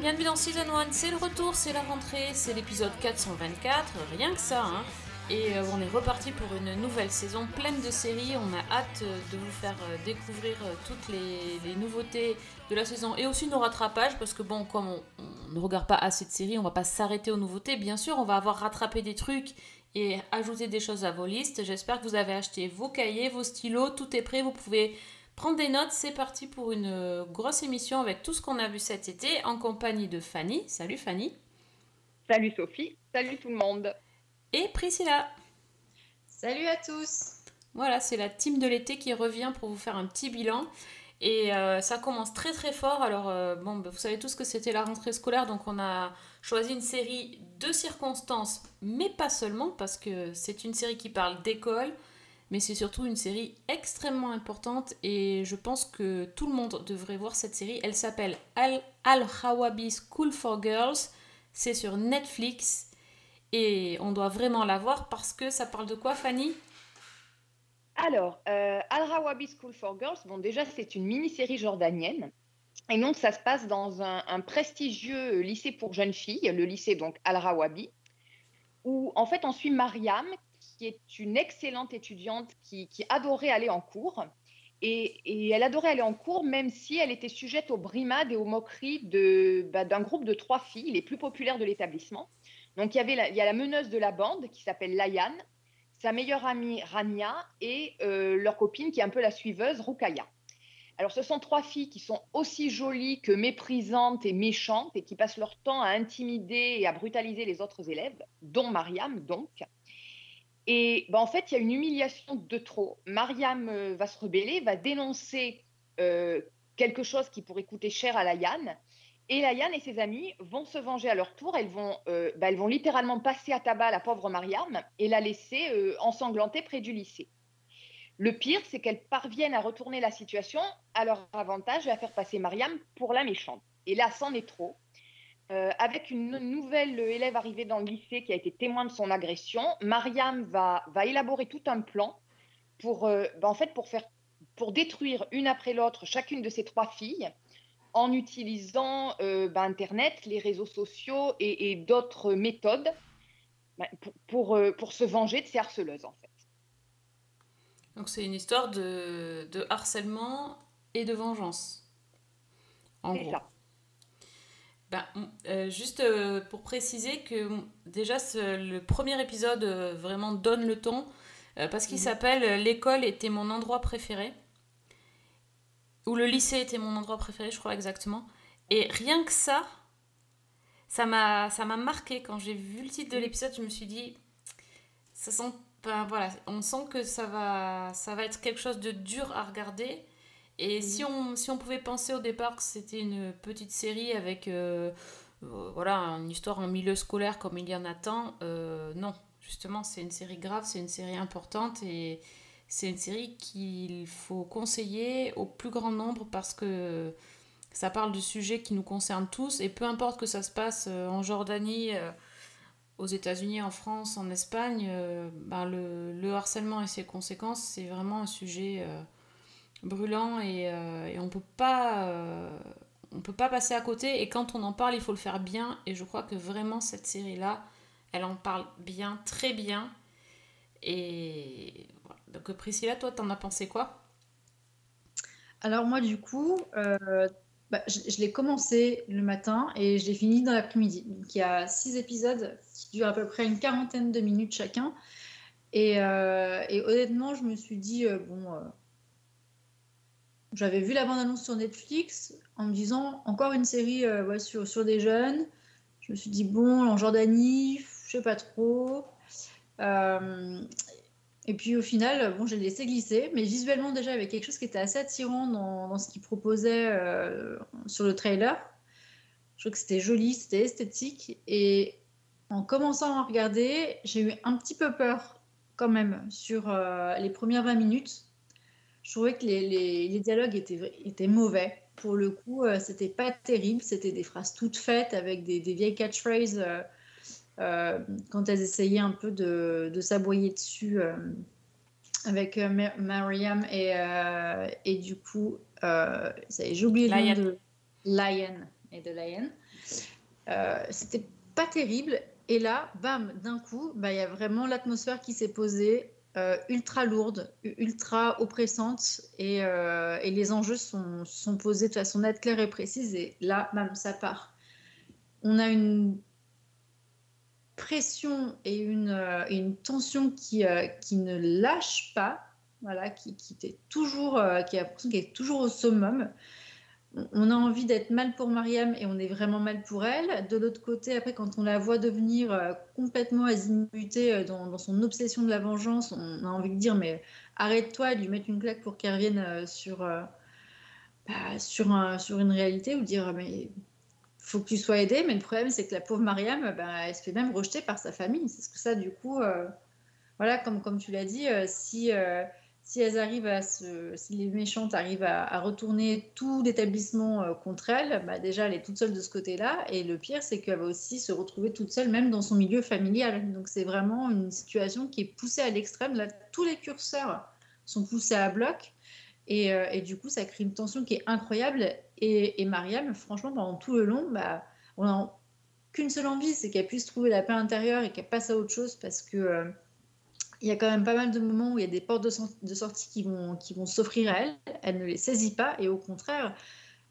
bienvenue dans Season 1, c'est le retour, c'est la rentrée, c'est l'épisode 424, rien que ça, hein. Et euh, on est reparti pour une nouvelle saison pleine de séries. On a hâte euh, de vous faire euh, découvrir toutes les, les nouveautés de la saison et aussi nos rattrapages parce que bon, comme on, on ne regarde pas assez de séries, on va pas s'arrêter aux nouveautés. Bien sûr, on va avoir rattrapé des trucs et ajouté des choses à vos listes. J'espère que vous avez acheté vos cahiers, vos stylos, tout est prêt. Vous pouvez prendre des notes. C'est parti pour une euh, grosse émission avec tout ce qu'on a vu cet été en compagnie de Fanny. Salut Fanny. Salut Sophie, salut tout le monde. Et Priscilla. Salut à tous Voilà, c'est la team de l'été qui revient pour vous faire un petit bilan. Et euh, ça commence très très fort. Alors, euh, bon, bah, vous savez tous que c'était la rentrée scolaire, donc on a choisi une série de circonstances, mais pas seulement, parce que c'est une série qui parle d'école, mais c'est surtout une série extrêmement importante. Et je pense que tout le monde devrait voir cette série. Elle s'appelle Al- Al-Hawabi School for Girls. C'est sur Netflix. Et on doit vraiment la voir parce que ça parle de quoi, Fanny? Alors, euh, Al-Rawabi School for Girls, bon déjà c'est une mini-série jordanienne. Et donc ça se passe dans un, un prestigieux lycée pour jeunes filles, le lycée donc Al-Rawabi, où en fait on suit Mariam, qui est une excellente étudiante qui, adorait aller en cours. Et, elle adorait aller en cours, même si elle était sujette aux brimades et aux moqueries bah, d'un groupe de trois filles, les plus populaires de l'établissement. Donc il y, avait il y a la meneuse de la bande qui s'appelle Layan, sa meilleure amie Rania et euh, leur copine qui est un peu la suiveuse, Rukaya. Alors ce sont trois filles qui sont aussi jolies que méprisantes et méchantes et qui passent leur temps à intimider et à brutaliser les autres élèves, dont Mariam donc. Et ben, en fait, il y a une humiliation de trop. Mariam euh, va se rebeller, va dénoncer euh, quelque chose qui pourrait coûter cher à Layan. Et Layan et ses amis vont se venger à leur tour. Elles vont, euh, bah, elles vont littéralement passer à tabac la pauvre Mariam et la laisser ensanglantée près du lycée. Le pire, c'est qu'elles parviennent à retourner la situation à leur avantage et à faire passer Mariam pour la méchante. Et là, c'en est trop. Euh, avec une nouvelle élève arrivée dans le lycée qui a été témoin de son agression, Mariam va, va élaborer tout un plan pour, euh, bah, en fait, pour, faire, pour détruire une après l'autre chacune de ces trois filles en utilisant euh, bah, Internet, les réseaux sociaux et, et d'autres méthodes bah, pour, pour, pour se venger de ces harceleuses, en fait. Donc c'est une histoire de, de harcèlement et de vengeance. En gros. ça. Ben, euh, juste euh, pour préciser que déjà le premier épisode euh, vraiment donne le ton parce qu'il Mhm. s'appelle L'école était mon endroit préféré. Ou le lycée était mon endroit préféré, je crois exactement. Et rien que ça, ça m'a ça m'a marqué quand j'ai vu le titre de l'épisode, je me suis dit ça sent ben, voilà, on sent que ça va ça va être quelque chose de dur à regarder. Et Mhm. si, on, si on pouvait penser au départ que c'était une petite série avec euh, euh, voilà, une histoire en milieu scolaire comme il y en a tant, euh, non. Justement, c'est une série grave, c'est une série importante et c'est une série qu'il faut conseiller au plus grand nombre parce que ça parle de sujets qui nous concernent tous et peu importe que ça se passe en Jordanie, aux États-Unis, en France, en Espagne, ben, le, le harcèlement et ses conséquences, c'est vraiment un sujet brûlant et, euh, et on peut pas euh, peut pas passer à côté et quand on en parle il faut le faire bien et je crois que vraiment cette série là elle en parle bien très bien et voilà. donc Priscilla toi t'en as pensé quoi? Alors moi du coup, euh, bah, je, l'ai commencé le matin et je l'ai fini dans l'après-midi. Donc il y a six épisodes qui durent à peu près une quarantaine de minutes chacun. Et, honnêtement, je me suis dit, bon, j'avais vu la bande-annonce sur Netflix en me disant, encore une série euh, sur, des jeunes. Je me suis dit, bon, en Jordanie, je sais pas trop. Euh, et puis au final, bon, j'ai laissé glisser, mais visuellement déjà, il y avait quelque chose qui était assez attirant dans, ce qu'il proposait euh, sur le trailer. Je trouve que c'était joli, c'était esthétique. Et en commençant à regarder, j'ai eu un petit peu peur quand même sur les premières 20 minutes. Je trouvais que les, les- les dialogues étaient, étaient mauvais. Pour le coup, euh, c'était pas terrible. C'était des phrases toutes faites avec des, des vieilles catchphrases euh, euh, quand elles essayaient un peu de, de s'aboyer dessus euh, avec Ma- Mariam et, et du coup, j'ai oublié le Lion. nom de Lion et de Lion. C'était pas terrible. Et là, bam, d'un coup, bah, il y a vraiment l'atmosphère qui s'est posée, euh, ultra lourde, ultra oppressante, et, euh, les enjeux sont, posés de façon nette, claire et précise. Et là, bam, ça part. On a une pression et une, euh, tension qui, ne lâche pas, voilà, qui, qui, était toujours, qui a l'impression est toujours au summum. On- a envie d'être mal pour Mariam et on est vraiment mal pour elle. De l'autre côté, après, quand on la voit devenir euh, complètement azimutée euh, dans, son obsession de la vengeance, on a envie de dire mais arrête-toi et lui mettre une claque pour qu'elle revienne euh, sur, bah, sur, un- sur une réalité ou dire mais faut que tu sois aidé, mais le problème, c'est que la pauvre Mariam, ben, elle se fait même rejeter par sa famille. C'est ce que ça, du coup, voilà, comme, tu l'as dit, si, si elles arrivent à se, si les méchantes arrivent à, retourner tout l'établissement euh, contre elle, bah, déjà, elle est toute seule de ce côté-là. Et le pire, c'est qu'elle va aussi se retrouver toute seule, même dans son milieu familial. Donc, c'est vraiment une situation qui est poussée à l'extrême. Là, tous les curseurs sont poussés à bloc. Et, euh, du coup, ça crée une tension qui est incroyable. Et, et Mariam, franchement, pendant tout le long, bah, on n'a qu'une seule envie, c'est qu'elle puisse trouver la paix intérieure et qu'elle passe à autre chose parce que euh, il y a quand même pas mal de moments où il y a des portes de, de sortie qui vont, qui vont s'offrir à elle. Elle ne les saisit pas et au contraire,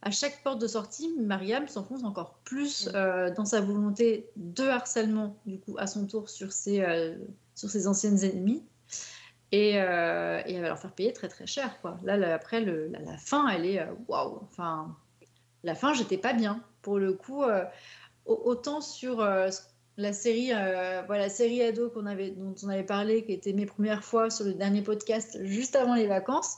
à chaque porte de sortie, Mariam s'enfonce encore plus euh, dans sa volonté de harcèlement, du coup, à son tour sur ses, euh, sur ses anciennes ennemies. Et, euh, et elle va leur faire payer très très cher. Quoi. Là, là, après, le, la, la fin, elle est waouh. Enfin, la fin, j'étais pas bien. Pour le coup, au- autant sur euh, la série, euh, voilà, série ado qu'on avait, dont on avait parlé, qui était mes premières fois sur le dernier podcast juste avant les vacances.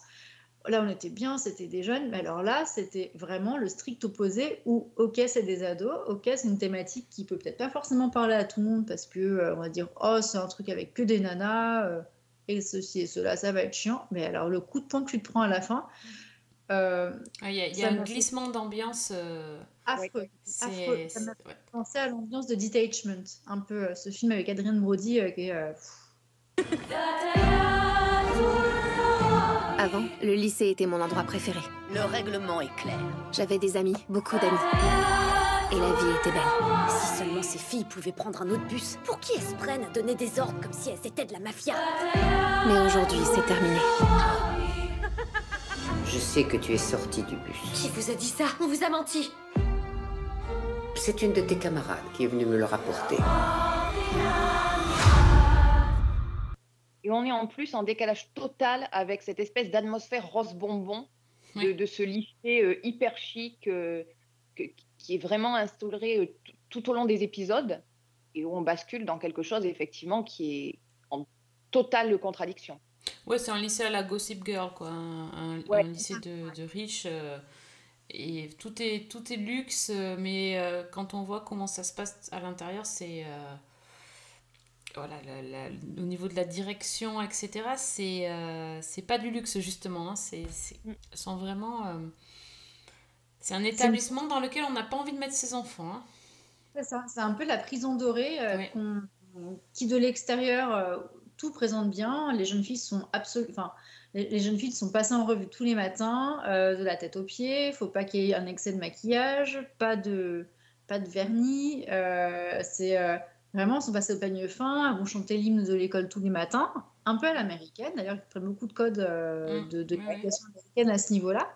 Là, on était bien, c'était des jeunes, mais alors là, c'était vraiment le strict opposé où, ok, c'est des ados, ok, c'est une thématique qui peut peut-être pas forcément parler à tout le monde parce que, euh, on va dire, oh, c'est un truc avec que des nanas, euh, et ceci et cela, ça va être chiant. Mais alors, le coup de poing que tu te prends à la fin, euh, Il y a, y un glissement d'ambiance. Affreux. Affreux. Ça m'a ouais. pensé à l'ambiance de Detachment, un peu euh, ce film avec Adrien Brody euh, qui est. euh, Avant, le lycée était mon endroit préféré. Le règlement est clair. J'avais des amis, beaucoup d'amis. Et la vie était belle. Si seulement ces filles pouvaient prendre un autre bus. Pour qui elles se prennent à donner des ordres comme si elles étaient de la mafia? Mais aujourd'hui, c'est terminé. Je sais que tu es sortie du bus. Qui vous a dit ça? On vous a menti C'est une de tes camarades qui est venue me le rapporter. Et on est en plus en décalage total avec cette espèce d'atmosphère rose bonbon de, Oui. de ce lycée euh, hyper chic euh, que- qui est vraiment instauré euh, tout- tout au long des épisodes et où on bascule dans quelque chose effectivement qui est en totale contradiction. Ouais, c'est un lycée à la Gossip Girl, quoi. Un, un- Ouais. un lycée de, de riches. euh, et tout est, tout est luxe, mais euh, quand on voit comment ça se passe à l'intérieur, c'est. euh, voilà, la- la- au niveau de la direction, etc., c'est euh, c'est pas du luxe, justement. hein, c'est Mm. sont vraiment. euh, c'est un établissement dans lequel on n'a pas envie de mettre ses enfants. hein. C'est ça, c'est un peu la prison dorée qui de l'extérieur tout présente bien. Les jeunes filles sont absolument, les, les jeunes filles sont passées en revue tous les matins, euh, de la tête aux pieds. Il faut pas qu'il y ait un excès de maquillage, pas de, pas de vernis. euh, c'est euh, vraiment, elles sont passées au panier fin. Elles vont chanter l'hymne de l'école tous les matins, un peu à l'américaine. D'ailleurs, ils prennent beaucoup de codes euh, Mm, de, l'éducation américaine à ce niveau-là.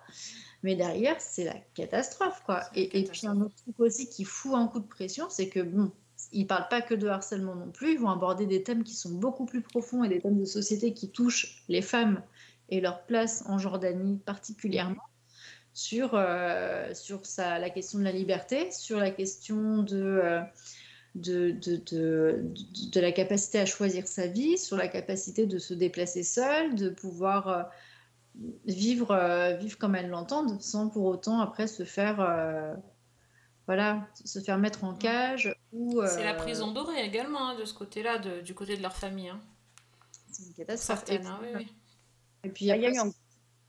Mais derrière, c'est la catastrophe, quoi. Et, puis un autre truc aussi qui fout un coup de pression, c'est que bon, ils parlent pas que de harcèlement non plus, ils vont aborder des thèmes qui sont beaucoup plus profonds et des thèmes de société qui touchent les femmes et leur place en Jordanie particulièrement sur, euh, sur sa, la question de la liberté, sur la question de, euh, de, de, de, de- la capacité à choisir sa vie, sur la capacité de se déplacer seule, de pouvoir euh, vivre, euh, vivre comme elles l'entendent, sans pour autant après se faire, euh, voilà, se faire mettre en cage. ou C'est la prison dorée également, hein, de ce côté-là, du côté de leur famille. hein. C'est une catastrophe. Certaines, hein, oui, oui. Et puis Il y a eu après, un,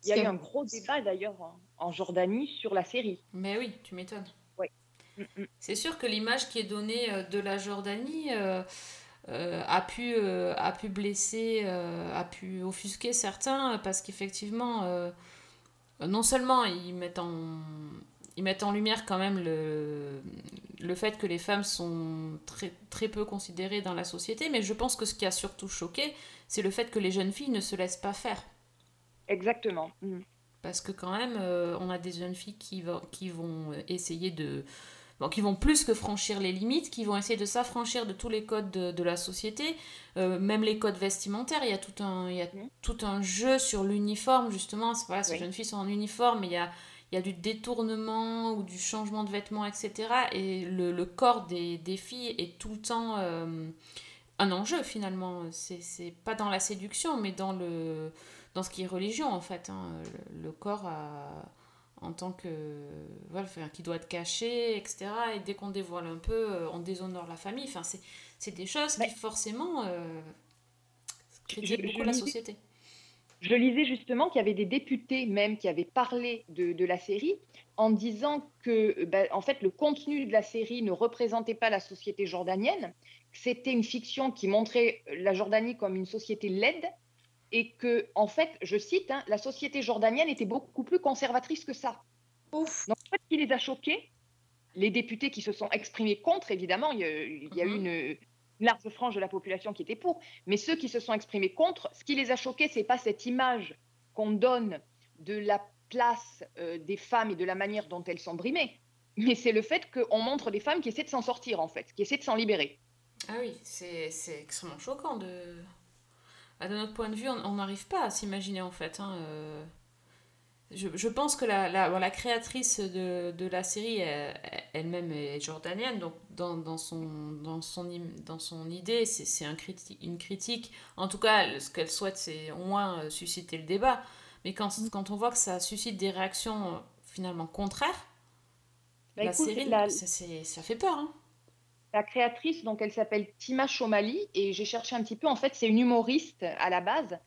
il y a eu un gros débat d'ailleurs en, en Jordanie sur la série. Mais oui, tu m'étonnes. Mm, mm. C'est sûr que l'image qui est donnée euh, de la Jordanie euh, euh, a, pu, euh, a pu blesser, euh, a pu offusquer certains parce qu'effectivement, euh, non seulement ils mettent en, ils mettent en lumière quand même le, le fait que les femmes sont très, très peu considérées dans la société, mais je pense que ce qui a surtout choqué, c'est le fait que les jeunes filles ne se laissent pas faire. Exactement. Mm. Parce que quand même, euh, on a des jeunes filles qui, vont qui vont essayer de... Bon, qui vont plus que franchir les limites, qui vont essayer de s'affranchir de tous les codes de, de la société, euh, même les codes vestimentaires. Il y a tout un, il y a Mhm. tout un jeu sur l'uniforme, justement. Voilà, ces Oui. jeunes filles sont en uniforme, mais il y a, il y a du détournement ou du changement de vêtements, etc. Et le, le corps des, des filles est tout le temps euh, un enjeu, finalement. C'est pas dans la séduction, mais dans le dans ce qui est religion en fait. hein. Le, le corps a- en tant que voilà, enfin, qui doit être caché, etc. Et dès qu'on dévoile un peu, euh, on déshonore la famille. Enfin, c'est des choses qui forcément euh, critiquent Je- je beaucoup la société. Je lisais justement qu'il y avait des députés même qui avaient parlé de, de la série en disant que ben, en fait, le contenu de la série ne représentait pas la société jordanienne, c'était une fiction qui montrait la Jordanie comme une société laide et que, en fait, je cite, hein, la société jordanienne était beaucoup plus conservatrice que ça. Ouf. Donc, en fait, ce qui les a choqués, les députés qui se sont exprimés contre, évidemment, il y a, il y a eu Mhm. une, une large frange de la population qui était pour, mais ceux qui se sont exprimés contre, ce qui les a choqués, c'est pas cette image qu'on donne de la place euh, des femmes et de la manière dont elles sont brimées, mais c'est le fait qu'on montre des femmes qui essaient de s'en sortir, en fait, qui essaient de s'en libérer. Ah oui, c'est extrêmement choquant de. Ah, de notre point de vue, on n'arrive pas à s'imaginer en fait. hein, euh. Je, je pense que la, la, bon, la créatrice de, de la série euh, elle-même est jordanienne, donc dans, dans, son, dans, son, dans son idée, c'est un criti- une critique. En tout cas, ce qu'elle souhaite, c'est au moins euh, susciter le débat. Mais quand, quand on voit que ça suscite des réactions euh, finalement contraires, Bah, la écoute, série, la- ça, ça fait peur. Hein. La créatrice, donc elle s'appelle Tima Chomali, et j'ai cherché un petit peu, en fait, c'est une humoriste à la base,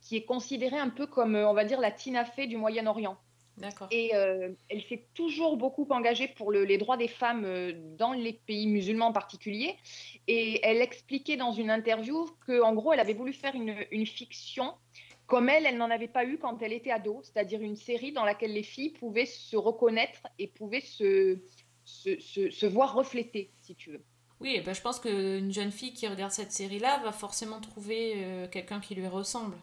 qui est considérée un peu comme, euh, on va dire, la Tina Fey du Moyen-Orient. D'accord. Et euh, elle s'est toujours beaucoup engagée pour le- les droits des femmes euh, dans les pays musulmans en particulier. Et elle expliquait dans une interview qu'en gros, elle avait voulu faire une, une fiction comme elle, elle n'en avait pas eu quand elle était ado, c'est-à-dire une série dans laquelle les filles pouvaient se reconnaître et pouvaient se, se, se- se voir reflétées, si tu veux. Oui, ben, je pense qu'une jeune fille qui regarde cette série-là va forcément trouver euh, quelqu'un qui lui ressemble.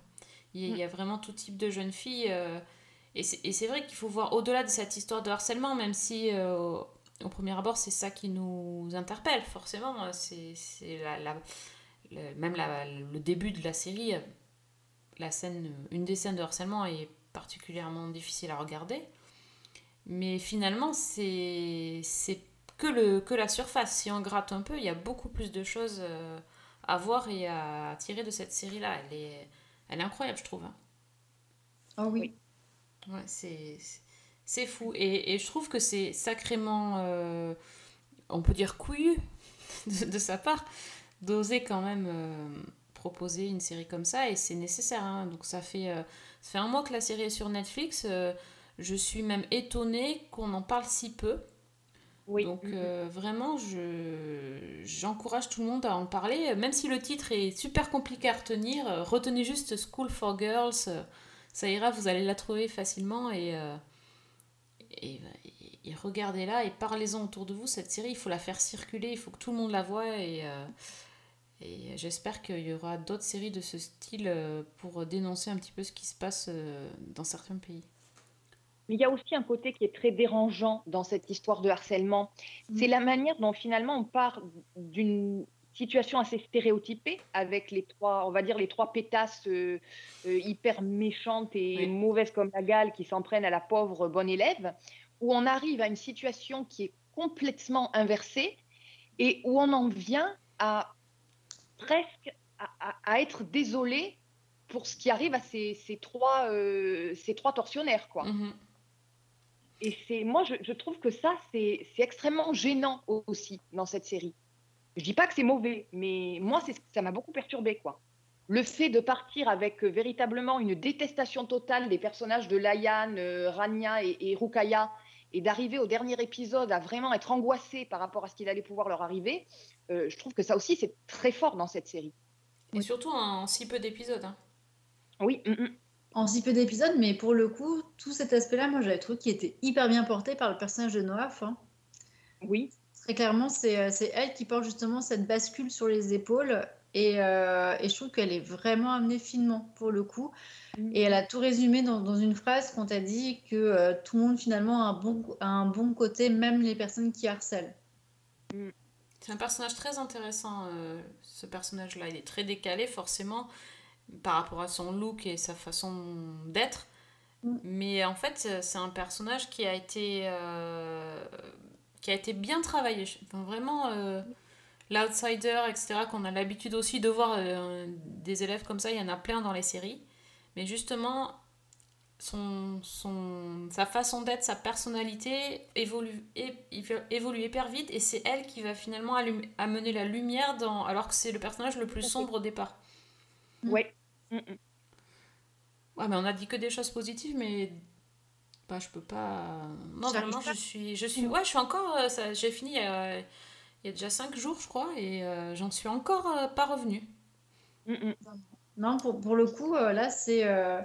Il y, a, il y a vraiment tout type de jeunes filles. euh, et c'est vrai qu'il faut voir au-delà de cette histoire de harcèlement, même si euh, au, premier abord c'est ça qui nous interpelle, forcément. euh, C'est la, la- le- même la- le début de la série. La scène, une des scènes de harcèlement est particulièrement difficile à regarder. Mais finalement, c'est c'est que, le, que la surface. Si on gratte un peu, il y a beaucoup plus de choses euh, à voir et à tirer de cette série-là. Elle est, elle est incroyable, je trouve. hein. Ah oui. Ouais, c'est c'est- fou. Et, et je trouve que c'est sacrément, euh, on peut dire, couillu de, de sa part d'oser quand même euh, proposer une série comme ça. Et c'est nécessaire. hein. Donc ça fait, euh, ça fait un mois que la série est sur Netflix. je suis même étonnée qu'on en parle si peu. Oui. Donc euh, vraiment, je j'encourage tout le monde à en parler, même si le titre est super compliqué à retenir. euh, retenez juste School for Girls, euh, ça ira, vous allez la trouver facilement et euh, et, et- et regardez-la et parlez-en autour de vous. Cette série, il faut la faire circuler, il faut que tout le monde la voie et euh, et j'espère qu'il y aura d'autres séries de ce style pour dénoncer un petit peu ce qui se passe dans certains pays. Mais il y a aussi un côté qui est très dérangeant dans cette histoire de harcèlement. Mm. C'est la manière dont finalement on part d'une situation assez stéréotypée avec les trois, on va dire les trois pétasses euh, euh, hyper méchantes et Oui. mauvaises comme la gale qui s'en prennent à la pauvre bonne élève, où on arrive à une situation qui est complètement inversée et où on en vient à presque à, à- à être désolé pour ce qui arrive à ces, ces trois, euh, ces trois tortionnaires, quoi. Mhm. Et c'est moi, je, je trouve que ça, c'est extrêmement gênant au- aussi dans cette série. Je dis pas que c'est mauvais, mais moi, c'est ça m'a beaucoup perturbé, quoi. Le fait de partir avec euh, véritablement une détestation totale des personnages de Layan, euh, Rania et, et Rukaya, et d'arriver au dernier épisode à vraiment être angoissé par rapport à ce qu'il allait pouvoir leur arriver, euh, je trouve que ça aussi, c'est très fort dans cette série. Et surtout en si peu d'épisodes. hein. Oui, mm, mm. En si peu d'épisodes, mais pour le coup, tout cet aspect-là, moi j'avais trouvé qu'il était hyper bien porté par le personnage de Noaf. hein. oui, Très clairement, c'est euh, c'est elle qui porte justement cette bascule sur les épaules. Et, euh, et je trouve qu'elle est vraiment amenée finement pour le coup. Et elle a tout résumé dans, dans une phrase quand elle dit que euh, tout le monde finalement a un, bon, a un bon côté, même les personnes qui harcèlent. C'est un personnage très intéressant, euh, ce personnage-là. Il est très décalé, forcément, par rapport à son look et sa façon d'être. Mm. Mais en fait, c'est un personnage qui a été, euh, qui a été bien travaillé. Enfin, vraiment, euh, l'outsider, etc., qu'on a l'habitude aussi de voir euh, des élèves comme ça, il y en a plein dans les séries. Mais justement, son, son, sa façon d'être, sa personnalité évolue, évolue hyper vite et c'est elle qui va finalement allumer- amener la lumière dans, alors que c'est le personnage le plus sombre au départ. ouais. Mm, mm. Ouais, mais on a dit que des choses positives, mais bah, je peux pas. Non, J'arrive vraiment, pas. je suis, je suis. Ouais, je suis encore. euh, ça- J'ai fini il y, a, il y a déjà 5 jours, je crois, et euh, j'en suis encore euh, pas revenue. Mm, mm. Non, pour, pour le coup, euh, là, c'est euh,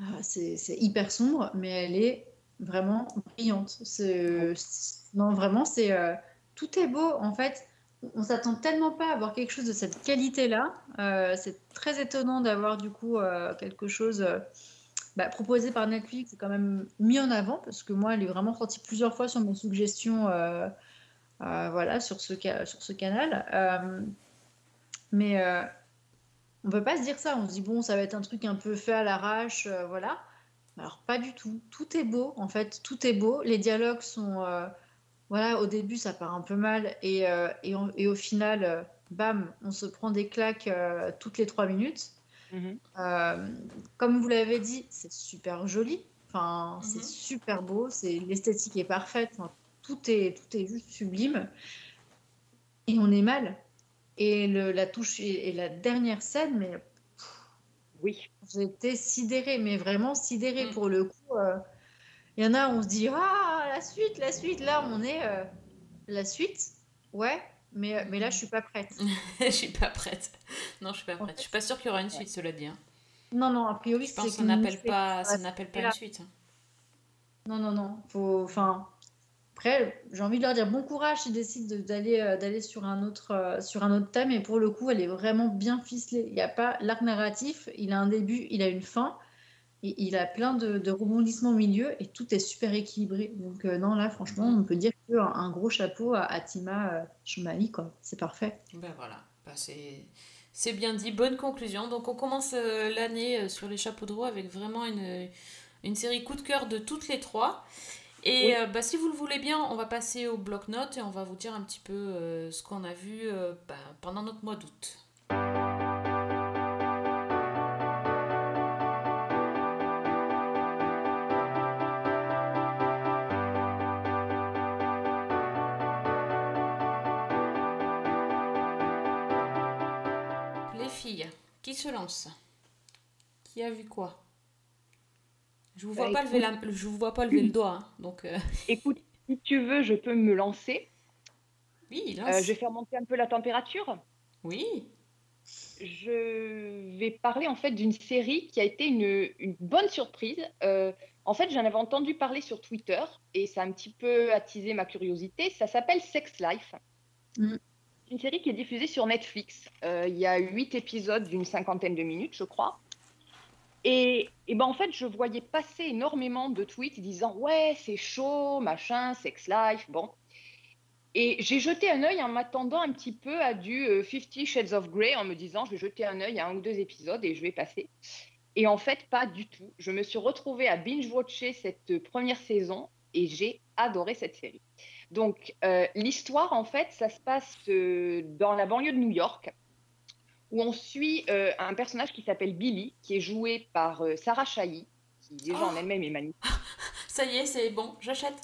ah, c'est c'est hyper sombre, mais elle est vraiment brillante. C'est- c'est- Non, vraiment, c'est euh, tout est beau. En fait, on s'attend tellement pas à avoir quelque chose de cette qualité-là. Euh, c'est très étonnant d'avoir du coup euh, quelque chose euh, bah, proposé par Netflix et quand même mis en avant, parce que moi, elle est vraiment sortie plusieurs fois sur mes suggestions. voilà, sur ce, canal. Mais on peut pas se dire ça. On se dit, bon, ça va être un truc un peu fait à l'arrache, voilà. Alors, pas du tout. Tout est beau, en fait. Tout est beau. Les dialogues sont. Voilà, au début, ça part un peu mal. Et, euh, et, on- et au final, euh, bam, on se prend des claques euh, toutes les trois minutes. Mhm. Comme vous l'avez dit, c'est super joli. Enfin, c'est Mhm. super beau. C'est l'esthétique est parfaite. Enfin, tout est tout est juste sublime. Et on est mal. Et le- la touche et, la dernière scène, mais Oui. j'étais sidérée, mais vraiment sidérée Mm. pour le coup. euh, Il y en a, on se dit ah la suite, la suite. Là, on est euh, la suite. Ouais, mais mais là, je suis pas prête. je suis pas prête. Non, je suis pas prête. Je suis pas sûre qu'il y aura une suite, cela dit. hein. Non, non, a priori, Je pense que c'est ça qu'une n'appelle pas, ça n'appelle pas une suite. hein. Non, non, non. Faut, enfin, après, j'ai envie de leur dire bon courage s'ils décident de- d'aller euh, d'aller sur un autre euh, sur un autre thème. Et pour le coup, elle est vraiment bien ficelée. Il n'y a pas l'arc narratif. Il a un début, il a une fin. Et il a plein de, de rebondissements au milieu et tout est super équilibré. Donc euh, non, là, franchement, on peut dire que un, gros chapeau à, à Tima euh, quoi. C'est parfait. Ben voilà, Ben, c'est bien dit, bonne conclusion. Donc on commence euh, l'année euh, sur les chapeaux de roue avec vraiment une, une série coup de cœur de toutes les trois. Et Oui. bah, si vous le voulez bien, on va passer au bloc-notes et on va vous dire un petit peu ce qu'on a vu bah, pendant notre mois d'août. Qui se lance? Qui a vu quoi? Je vous vois Bah, pas lever la, je vous vois pas lever le doigt, hein, donc euh, Écoute, si tu veux, je peux me lancer. oui, Euh, je vais faire monter un peu la température. Oui, Je vais parler en fait d'une série qui a été une, une bonne surprise. Euh, en fait, j'en avais entendu parler sur Twitter et ça a un petit peu attisé ma curiosité. Ça s'appelle Sex Life. Mhm. Une série qui est diffusée sur Netflix. Euh, il y a huit épisodes d'une cinquantaine de minutes, je crois. Et, ben en fait, je voyais passer énormément de tweets disant ouais, c'est chaud, machin, Sex Life, bon. Et j'ai jeté un œil en m'attendant un petit peu à du euh, Fifty Shades of Grey en me disant je vais jeter un œil à un ou deux épisodes et je vais passer. Et en fait, pas du tout. Je me suis retrouvée à binge-watcher cette première saison et j'ai adoré cette série. Donc, euh, l'histoire, en fait, ça se passe euh, dans la banlieue de New York où on suit euh, un personnage qui s'appelle Billy, qui est joué par Sarah Chahi, qui déjà en Oh. elle-même est magnifique. ça y est, c'est bon, j'achète.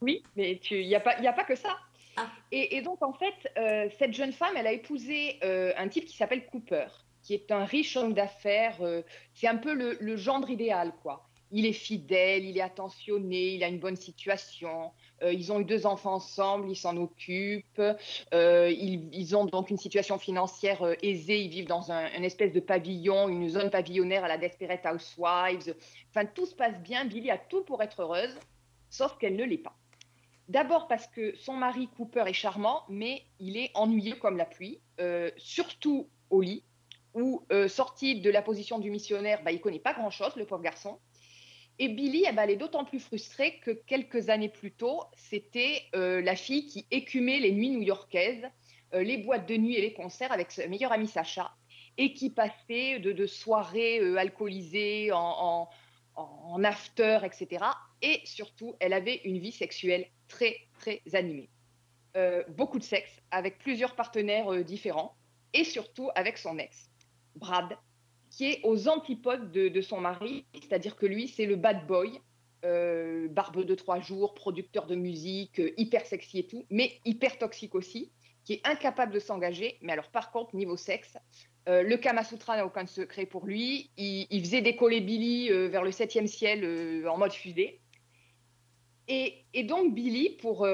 Oui, mais il n'y a, pas- y a pas que ça. Ah. Et, et donc, en fait, euh, cette jeune femme, elle a épousé euh, un type qui s'appelle Cooper, qui est un riche homme d'affaires. euh, c'est un peu le, le gendre idéal, quoi. il est fidèle, il est attentionné, il a une bonne situation. Euh, ils ont eu deux enfants ensemble, ils s'en occupent. euh, ils, ont donc une situation financière euh, aisée. Ils vivent dans un, une espèce de pavillon, une zone pavillonnaire à la Desperate Housewives. Enfin, tout se passe bien. Billy a tout pour être heureuse, sauf qu'elle ne l'est pas. D'abord parce que son mari Cooper est charmant, mais il est ennuyeux comme la pluie, surtout au lit, où sorti de la position du missionnaire, bah, il connaît pas grand-chose, le pauvre garçon. Et Billy, eh ben, elle est d'autant plus frustrée que quelques années plus tôt, c'était euh, la fille qui écumait les nuits new-yorkaises, euh, les boîtes de nuit et les concerts avec sa meilleure amie Sacha, et qui passait de, soirées euh, alcoolisées en, en, after, etc. Et surtout, elle avait une vie sexuelle très, très animée. Beaucoup de sexe, avec plusieurs partenaires différents, et surtout avec son ex, Brad, qui est aux antipodes de, son mari, c'est-à-dire que lui, c'est le bad boy, euh, barbe de trois jours, producteur de musique, euh, hyper sexy et tout, mais hyper toxique aussi, qui est incapable de s'engager. Mais alors, par contre, niveau sexe, euh, le Kama Sutra n'a aucun secret pour lui. Il, il faisait décoller Billy euh, vers le septième ciel en mode fusée. Et, donc, Billy, pour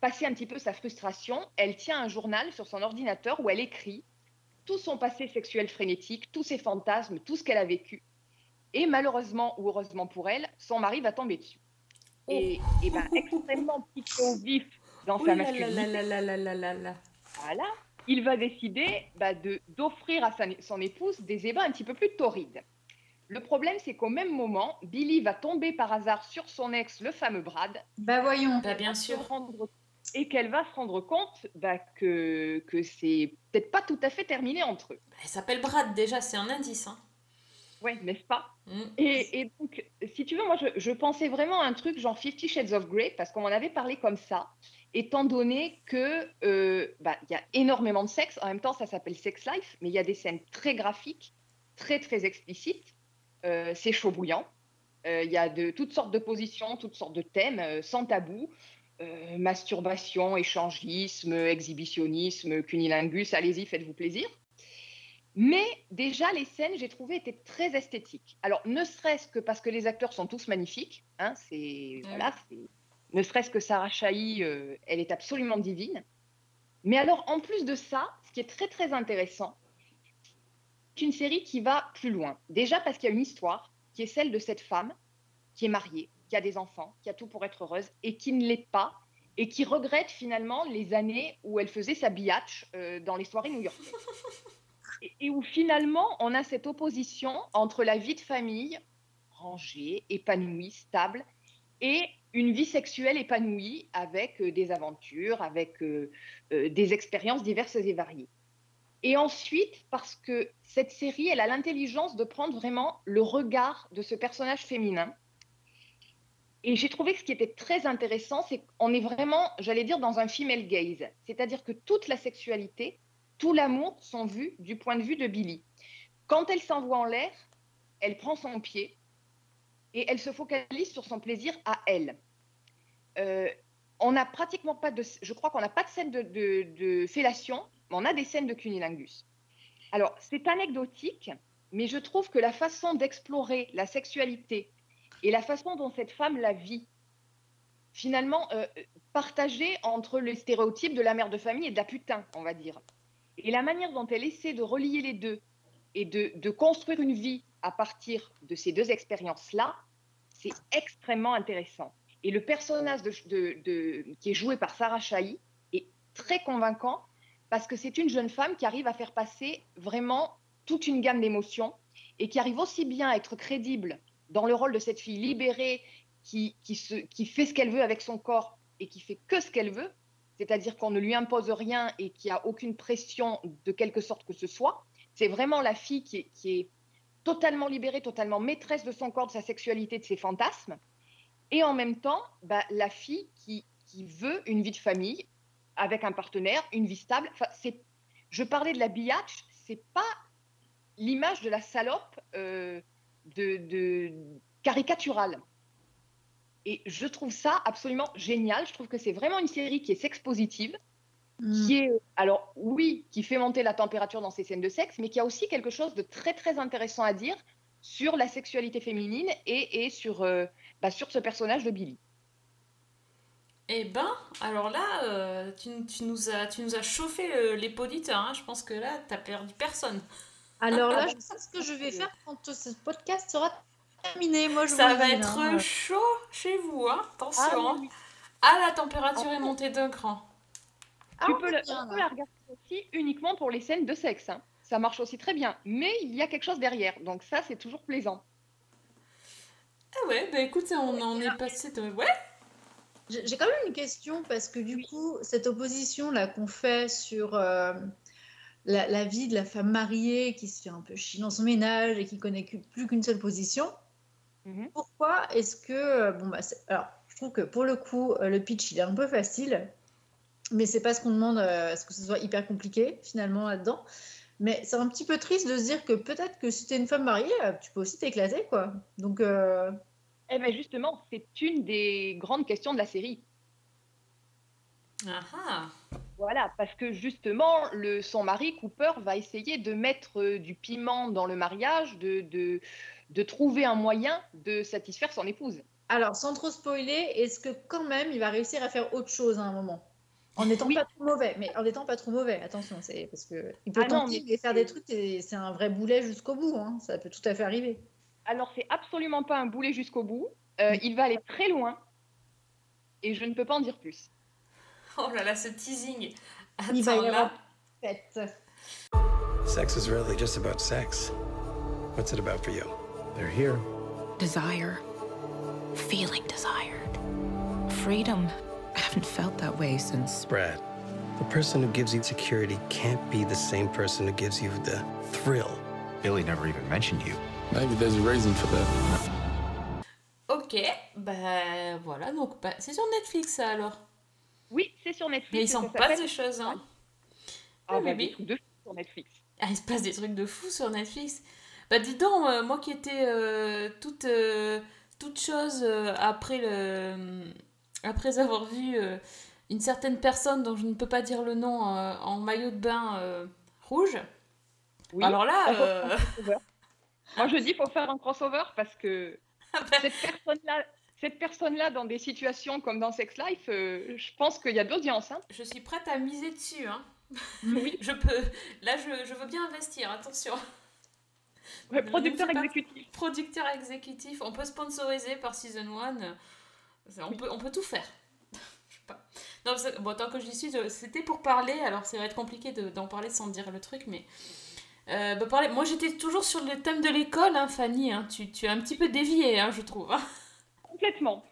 passer un petit peu sa frustration, elle tient un journal sur son ordinateur où elle écrit tout son passé sexuel frénétique, tous ses fantasmes, tout ce qu'elle a vécu. Et malheureusement ou heureusement pour elle, son mari va tomber dessus. Et, et ben, extrêmement piqué au vif dans Ouh sa masculinité. là là là là là là. Voilà. Il va décider bah, de- d'offrir à sa- son épouse des ébats un petit peu plus torrides. Le problème, c'est qu'au même moment, Billy va tomber par hasard sur son ex, le fameux Brad, Bah voyons. Bah, bien se sûr. rendre- et qu'elle va se rendre compte bah, que, que c'est peut-être pas tout à fait terminé entre eux. Elle s'appelle Brad déjà, c'est un indice. Hein. Ouais, n'est-ce pas? Mm. et, et donc, si tu veux, moi, je, je pensais vraiment à un truc genre Fifty Shades of Grey, parce qu'on m'en avait parlé comme ça, étant donné que euh, bah, il y a énormément de sexe. En même temps, ça s'appelle Sex Life, mais il y a des scènes très graphiques, très très explicites. Euh, c'est chaud bouillant. Euh, Il y a de toutes sortes de positions, toutes sortes de thèmes, sans tabou. Euh, masturbation, échangisme, exhibitionnisme, cunilingus, allez-y, faites-vous plaisir. Mais déjà, les scènes, j'ai trouvé, étaient très esthétiques. Alors, ne serait-ce que parce que les acteurs sont tous magnifiques. Hein, c'est, voilà, c'est- ne serait-ce que Sarah Chahi, euh, elle est absolument divine. Mais alors, en plus de ça, ce qui est très, très intéressant, c'est une série qui va plus loin. Déjà parce qu'il y a une histoire qui est celle de cette femme qui est mariée, qui a des enfants, qui a tout pour être heureuse et qui ne l'est pas et qui regrette finalement les années où elle faisait sa biatch euh, dans les soirées new-yorkaises et, et où finalement on a cette opposition entre la vie de famille rangée, épanouie, stable, et une vie sexuelle épanouie avec euh, des aventures, avec euh, euh, des expériences diverses et variées. Et ensuite, parce que cette série, elle a l'intelligence de prendre vraiment le regard de ce personnage féminin. Et j'ai trouvé que ce qui était très intéressant, c'est qu'on est vraiment, j'allais dire, dans un female gaze. C'est-à-dire que toute la sexualité, tout l'amour sont vus du point de vue de Billy. Quand elle s'envoie en l'air, elle prend son pied et elle se focalise sur son plaisir à elle. Euh, on n'a pratiquement pas de, je crois qu'on n'a pas de scène de, de, fellation, mais on a des scènes de cunilingus. Alors c'est anecdotique, mais je trouve que la façon d'explorer la sexualité et la façon dont cette femme la vit, finalement euh, partagée entre le stéréotype de la mère de famille et de la putain, on va dire. Et la manière dont elle essaie de relier les deux et de, construire une vie à partir de ces deux expériences-là, c'est extrêmement intéressant. Et le personnage qui est joué par Sarah Chahi est très convaincant parce que c'est une jeune femme qui arrive à faire passer vraiment toute une gamme d'émotions et qui arrive aussi bien à être crédible dans le rôle de cette fille libérée qui, qui, se, qui fait ce qu'elle veut avec son corps et qui fait que ce qu'elle veut, c'est-à-dire qu'on ne lui impose rien et qui a aucune pression de quelque sorte que ce soit. C'est vraiment la fille qui est, qui est totalement libérée, totalement maîtresse de son corps, de sa sexualité, de ses fantasmes. Et en même temps, bah, la fille qui, qui veut une vie de famille avec un partenaire, une vie stable. Enfin, je parlais de la biatch, c'est pas l'image de la salope euh, de, de caricaturale. Et je trouve ça absolument génial. Je trouve que c'est vraiment une série qui est sexpositive, Mm. qui est, alors oui, qui fait monter la température dans ces scènes de sexe, mais qui a aussi quelque chose de très très intéressant à dire sur la sexualité féminine et, et sur, euh, bah, sur ce personnage de Billy. Eh ben, alors là, euh, tu, tu nous as, tu nous as chauffé les poditeurs. Hein. Je pense que là, t'as perdu personne. Alors là, je sais ce que je vais faire quand ce podcast sera terminé. Moi, je Ça va être hein. chaud chez vous, hein. Attention. Ah, hein. oui, oui. Ah, la température est montée d'un cran. Ah, tu on peux, le- bien, tu peux là. la regarder aussi uniquement pour les scènes de sexe. hein. Ça marche aussi très bien. Mais il y a quelque chose derrière. Donc ça, c'est toujours plaisant. Ah ouais, bah écoute, on en est passé de... Ouais J'ai j'ai quand même une question parce que du coup, cette opposition là qu'on fait sur euh, la, la vie de la femme mariée qui se fait un peu chier dans son ménage et qui connaît que- plus qu'une seule position, Mhm. pourquoi est-ce que euh, bon bah c'est- alors je trouve que pour le coup euh, le pitch il est un peu facile, mais c'est pas ce qu'on demande euh, à ce que ce soit hyper compliqué finalement là-dedans. Mais c'est un petit peu triste de se dire que peut-être que si t'es une femme mariée, euh, tu peux aussi t'éclater quoi. Donc euh, Eh bien justement, c'est une des grandes questions de la série. Ah ah Voilà, parce que justement, le, son mari, Cooper, va essayer de mettre euh, du piment dans le mariage, de, de, de trouver un moyen de satisfaire son épouse. Alors, sans trop spoiler, est-ce que quand même il va réussir à faire autre chose à un moment? En n'étant Oui. pas trop mauvais, mais en n'étant pas trop mauvais, attention, c'est parce que il peut Ah tenter de faire des trucs et c'est un vrai boulet jusqu'au bout, hein, ça peut tout à fait arriver. Alors, c'est absolument pas un boulet jusqu'au bout. Euh, il va aller très loin. Et je ne peux pas en dire plus. Oh là là, ce teasing Il va y Attends, avoir là... fête. Sex is really just about sex. What's it about for you? They're here. Desire. Feeling desired. Freedom. I haven't felt that way since. Brad, the person who gives you security can't be the same person who gives you the thrill. Billy never even mentioned you. Maybe there's a reason for that. Ok, bah voilà, donc bah, c'est sur Netflix ça alors. Oui, c'est sur Netflix. Mais il s'en passe des choses, hein. Ah, bah, des trucs de fou sur Netflix. Ah, il se passe des trucs de fou sur Netflix. Bah dis donc, euh, moi qui étais euh, toute, euh, toute chose après, le, après avoir vu une certaine personne dont je ne peux pas dire le nom en maillot de bain rouge. Oui. Alors là. Moi, je dis faut faire un crossover parce que ah bah, cette personne-là, cette personne-là, dans des situations comme dans Sex Life, euh, je pense qu'il y a de l'audience. Hein. je suis prête à miser dessus. Hein. Oui. je peux. Là, je, je veux bien investir, attention. Ouais, producteur exécutif. Producteur exécutif, on peut sponsoriser par Season 1. On peut, on peut tout faire. Je sais pas. Non, bon, tant que j'y suis, c'était pour parler. Alors, ça va être compliqué de- d'en parler sans dire le truc, mais. euh, bah, parler. Moi, j'étais toujours sur le thème de l'école, hein, Fanny. hein. Tu, tu as un petit peu dévié, hein, je trouve. Complètement.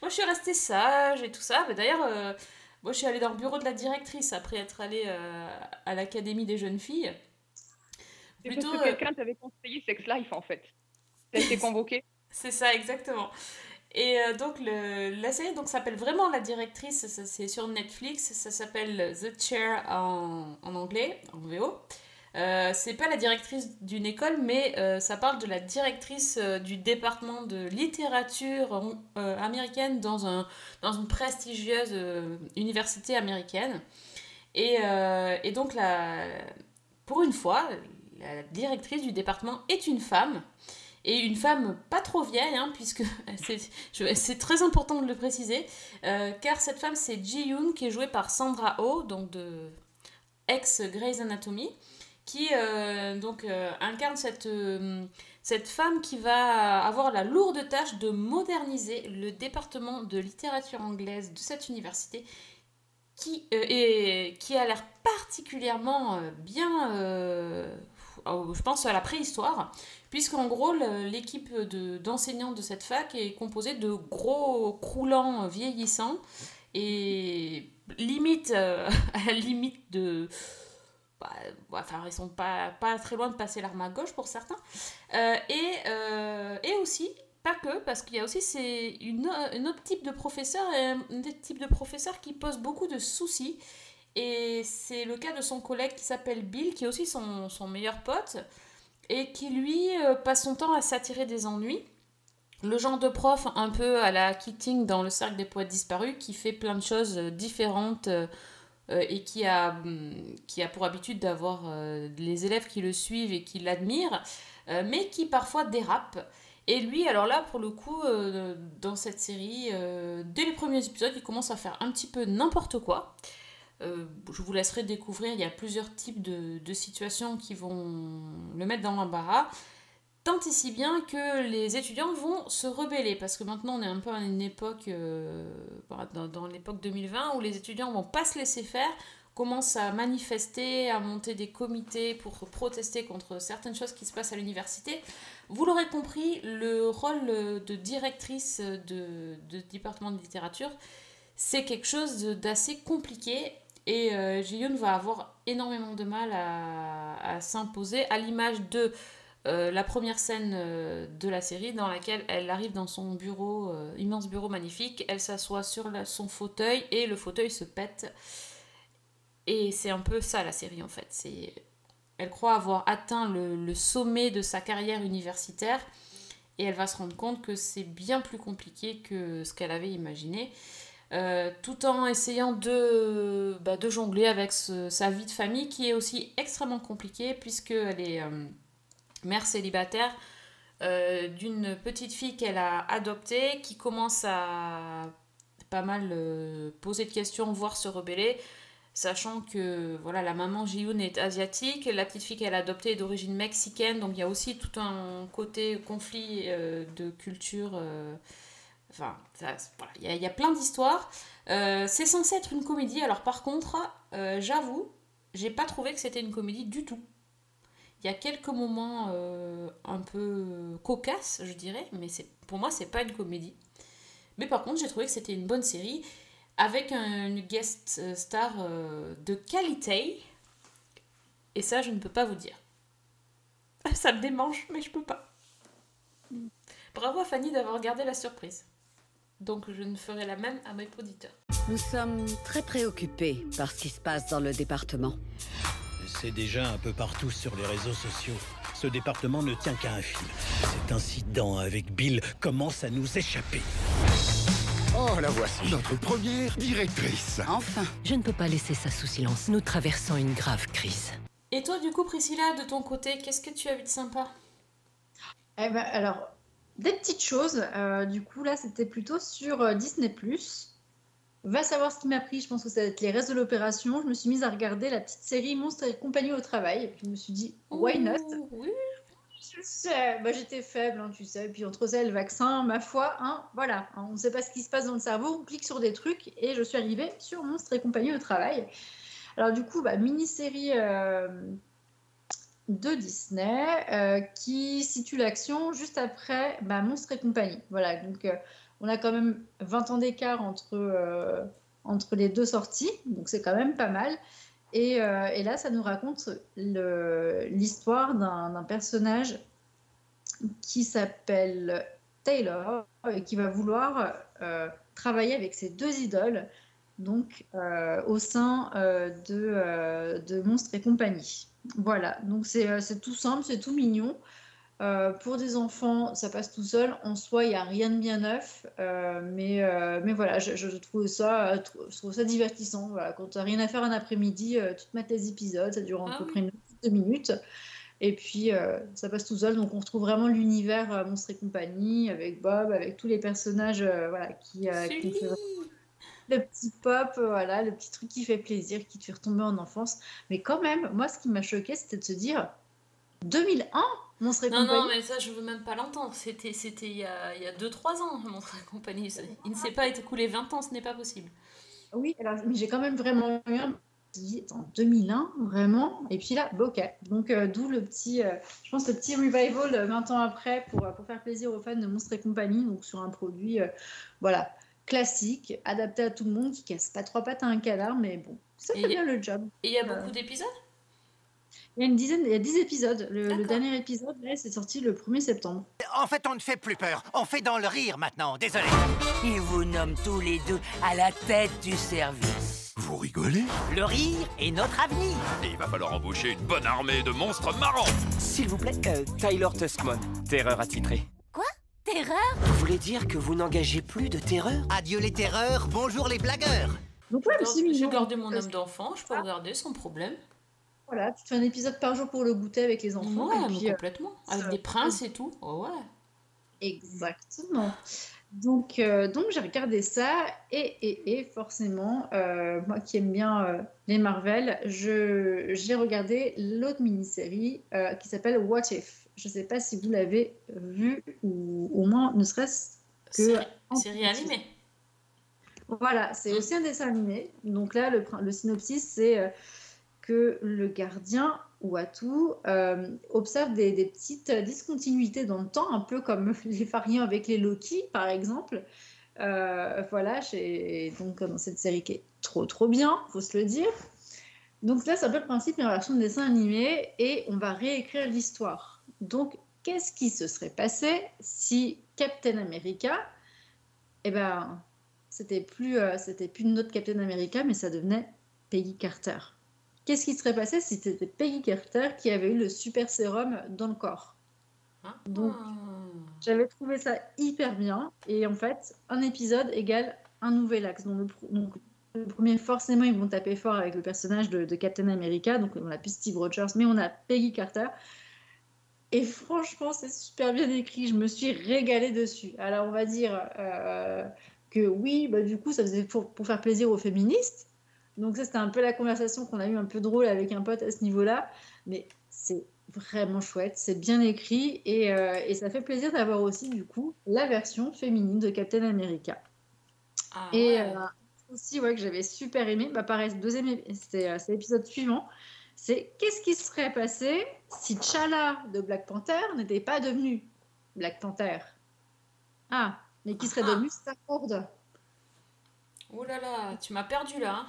Moi, je suis restée sage et tout ça. Mais D'ailleurs, euh, moi, je suis allée dans le bureau de la directrice après être allée euh, à l'Académie des jeunes filles. C'est Plutôt, parce euh, que quelqu'un t'avait conseillé Sex Life, en fait. T'as été convoqué. C'est ça, exactement. Et euh, donc, le, la série donc, s'appelle vraiment La Directrice, ça, c'est sur Netflix, ça s'appelle The Chair en, en anglais, en VO. Euh, c'est pas la directrice d'une école, mais euh, ça parle de la directrice euh, du département de littérature américaine dans, un, dans une prestigieuse université américaine. Et, donc, la, pour une fois, la directrice du département est une femme. Et une femme pas trop vieille, hein, puisque c'est très important de le préciser, car cette femme c'est Ji-yoon, qui est jouée par Sandra Oh, donc de ex-Grey's Anatomy, qui euh, donc euh, incarne cette, euh, cette femme qui va avoir la lourde tâche de moderniser le département de littérature anglaise de cette université, qui, et, qui a l'air particulièrement bien, je pense à la préhistoire, puisqu'en gros, l'équipe de- d'enseignants de, cette fac est composée de gros croulants vieillissants et limite, à limite de... bah, enfin, ils sont pas, très loin de passer l'arme à gauche pour certains. Euh, et, euh, et aussi, pas que, parce qu'il y a aussi c'est une, autre type de professeur, un type de professeur qui pose beaucoup de soucis. Et c'est le cas de son collègue qui s'appelle Bill, qui est aussi son, son meilleur pote, et qui lui euh, passe son temps à s'attirer des ennuis. Le genre de prof un peu à la Keating dans le cercle des poètes disparus, qui fait plein de choses différentes, euh, et qui a, hum, qui a pour habitude d'avoir euh, les élèves qui le suivent et qui l'admirent, euh, mais qui parfois dérape. Et lui, alors là, pour le coup, euh, dans cette série, dès les premiers épisodes, il commence à faire un petit peu n'importe quoi. Je vous laisserai découvrir, il y a plusieurs types de, de situations qui vont le mettre dans l'embarras. Tant et si bien que les étudiants vont se rebeller, parce que maintenant on est un peu à une époque, euh, dans, l'époque 2020, où les étudiants vont pas se laisser faire, commencent à manifester, à monter des comités pour protester contre certaines choses qui se passent à l'université. Vous l'aurez compris, le rôle de directrice de, de département de littérature, c'est quelque chose d'assez compliqué et euh, Ji-yoon va avoir énormément de mal à s'imposer à l'image de euh, la première scène euh, de la série dans laquelle elle arrive dans son bureau, euh, immense bureau magnifique, elle s'assoit sur son fauteuil et le fauteuil se pète. Et c'est un peu ça la série en fait. Elle croit avoir atteint le, sommet de sa carrière universitaire et elle va se rendre compte que c'est bien plus compliqué que ce qu'elle avait imaginé. Tout en essayant de, bah, jongler avec sa vie de famille qui est aussi extrêmement compliquée puisqu'elle est mère célibataire euh, d'une petite fille qu'elle a adoptée qui commence à pas mal euh, poser de questions, voire se rebeller, sachant que voilà la maman Ji-hoon est asiatique, la petite fille qu'elle a adoptée est d'origine mexicaine, donc il y a aussi tout un côté conflit euh, de culture. Enfin, il y, a- plein d'histoires. C'est censé être une comédie, alors par contre, j'avoue, j'ai pas trouvé que c'était une comédie du tout. Il y a quelques moments euh, un peu cocasses, je dirais, mais pour moi, c'est pas une comédie. Mais par contre, j'ai trouvé que c'était une bonne série avec un- une guest star euh, de qualité. Et ça, je ne peux pas vous dire. Ça me démange, mais je peux pas. Bravo à Fanny d'avoir gardé la surprise. Donc je ne ferai la même à mes auditeurs. Nous sommes très préoccupés par ce qui se passe dans le département. C'est déjà un peu partout sur les réseaux sociaux. Ce département ne tient qu'à un fil. Cet incident avec Bill commence à nous échapper. Oh, la voici, notre première directrice. Enfin, Je ne peux pas laisser ça sous silence. Nous traversons une grave crise. Et toi, du coup, Priscilla, de ton côté, qu'est-ce que tu as vu de sympa? Eh ben, alors, des petites choses. euh, du coup, là, c'était plutôt sur euh, Disney+. Va savoir ce qui m'a pris. Je pense que ça va être les restes de l'opération. Je me suis mise à regarder la petite série Monstres et compagnie au travail. Et puis, je me suis dit, why not? Oui. Je sais, bah, j'étais faible, hein, tu sais. Puis entre ça et le vaccin, ma foi, hein, voilà. hein, on ne sait pas ce qui se passe dans le cerveau. On clique sur des trucs et je suis arrivée sur Monstres et compagnie au travail. Alors du coup, bah, mini-série euh, de Disney euh, qui situe l'action juste après bah, Monstres et compagnie. Voilà, donc euh, on a quand même 20 ans d'écart entre, euh, entre les deux sorties, donc c'est quand même pas mal. Et, euh, là, ça nous raconte l'histoire d'un personnage qui s'appelle Taylor et qui va vouloir euh, travailler avec ses deux idoles donc au sein de, de Monstres et compagnie. Voilà, donc c'est tout simple, c'est tout mignon. Euh, pour des enfants, ça passe tout seul. En soi, il n'y a rien de bien neuf. euh, mais, euh, mais voilà, je, je trouve ça, je trouve ça divertissant. Voilà, quand tu n'as rien à faire un après-midi, tu te mets les épisodes, ça dure à Ah peu oui. près une deux minutes. Et puis, ça passe tout seul. Donc, on retrouve vraiment l'univers Monstres et compagnie, avec Bob, avec tous les personnages voilà, qui, qui fait le petit pop, voilà, le petit truc qui fait plaisir, qui te fait retomber en enfance. Mais quand même, moi, ce qui m'a choqué, c'était de se dire 2001, Monstres et Non, compagnie. non, mais ça, je veux même pas l'entendre. C'était c'était il y a, il y a 2-3 ans, Monstres et compagnie. Il ne s'est pas écoulé 20 ans, ce n'est pas possible. Oui, alors, mais j'ai quand même vraiment eu un. Attends, 2001, vraiment Et puis là, ok. Donc, euh, d'où le petit, euh, je pense, le petit revival euh, 20 ans après pour, euh, pour faire plaisir aux fans de Monstres et compagnie. Donc, sur un produit, euh, voilà, classique, adapté à tout le monde, qui casse pas trois pattes à un canard, mais bon, ça Et fait a- bien le job. Et il y a Euh, beaucoup d'épisodes? Il y a une dizaine, il y a 10 épisodes. Le, le dernier épisode, là, c'est sorti le 1er septembre. En fait, on ne fait plus peur. On fait dans le rire maintenant. Désolé. Il vous nomme tous les deux à la tête du service. Vous rigolez? Le rire est notre avenir. Et il va falloir embaucher une bonne armée de monstres marrants. S'il vous plaît, euh, Tyler Tuskmon, terreur attitrée. Quoi? Terreur? Vous voulez dire que vous n'engagez plus de terreur? Adieu les terreurs, bonjour les blagueurs. Donc ouais, J'ai gardé- J'ai mignon. gardé mon âme d'enfant, je peux regarder sans problème. Voilà, tu te fais un épisode par jour pour le goûter avec les enfants. Ouais, et euh, complètement. Avec des princes et tout. Oh, ouais. Exactement. Donc, euh, donc j'ai regardé ça et, et, et forcément, euh, moi qui aime bien euh, les Marvel, j'ai regardé l'autre mini-série qui s'appelle What If. Je ne sais pas si vous l'avez vu ou au moins ne serait-ce que... Série, animée. Voilà, c'est aussi un dessin animé. Donc là, le, le synopsis, c'est que le gardien, Watu, euh, observe des, petites discontinuités dans le temps, un peu comme les variants avec les Loki, par exemple. Euh, voilà, donc dans cette série qui est trop trop bien, faut se le dire. Donc là, c'est un peu le principe d'une version de dessin animé et on va réécrire l'histoire. Donc, qu'est-ce qui se serait passé si Captain America, eh ben, c'était plus, euh, c'était plus notre Captain America, mais ça devenait Peggy Carter? Qu'est-ce qui serait passé si c'était Peggy Carter qui avait eu le super sérum dans le corps? Donc, j'avais trouvé ça hyper bien. Et en fait, un épisode égale un nouvel axe. Donc, le, pr- donc, le premier, forcément, ils vont taper fort avec le personnage de, de Captain America. Donc, on a plus Steve Rogers, mais on a Peggy Carter. Et franchement, c'est super bien écrit. Je me suis régalée dessus. Alors, on va dire euh, que oui, bah, du coup, ça faisait pour, pour faire plaisir aux féministes. Donc, ça, c'était un peu la conversation qu'on a eu un peu drôle avec un pote à ce niveau-là. Mais c'est vraiment chouette, c'est bien écrit et, euh, et ça fait plaisir d'avoir aussi, du coup, la version féminine de Captain America. Ah, Et ouais. euh, aussi, ouais, que j'avais super aimé, bah, pareil, deuxième, euh, c'est l'épisode suivant, c'est qu'est-ce qui serait passé si T'Challa de Black Panther n'était pas devenu Black Panther? Ah, mais qui serait Ah. devenu Star-Lord Oh là là, tu m'as perdu là.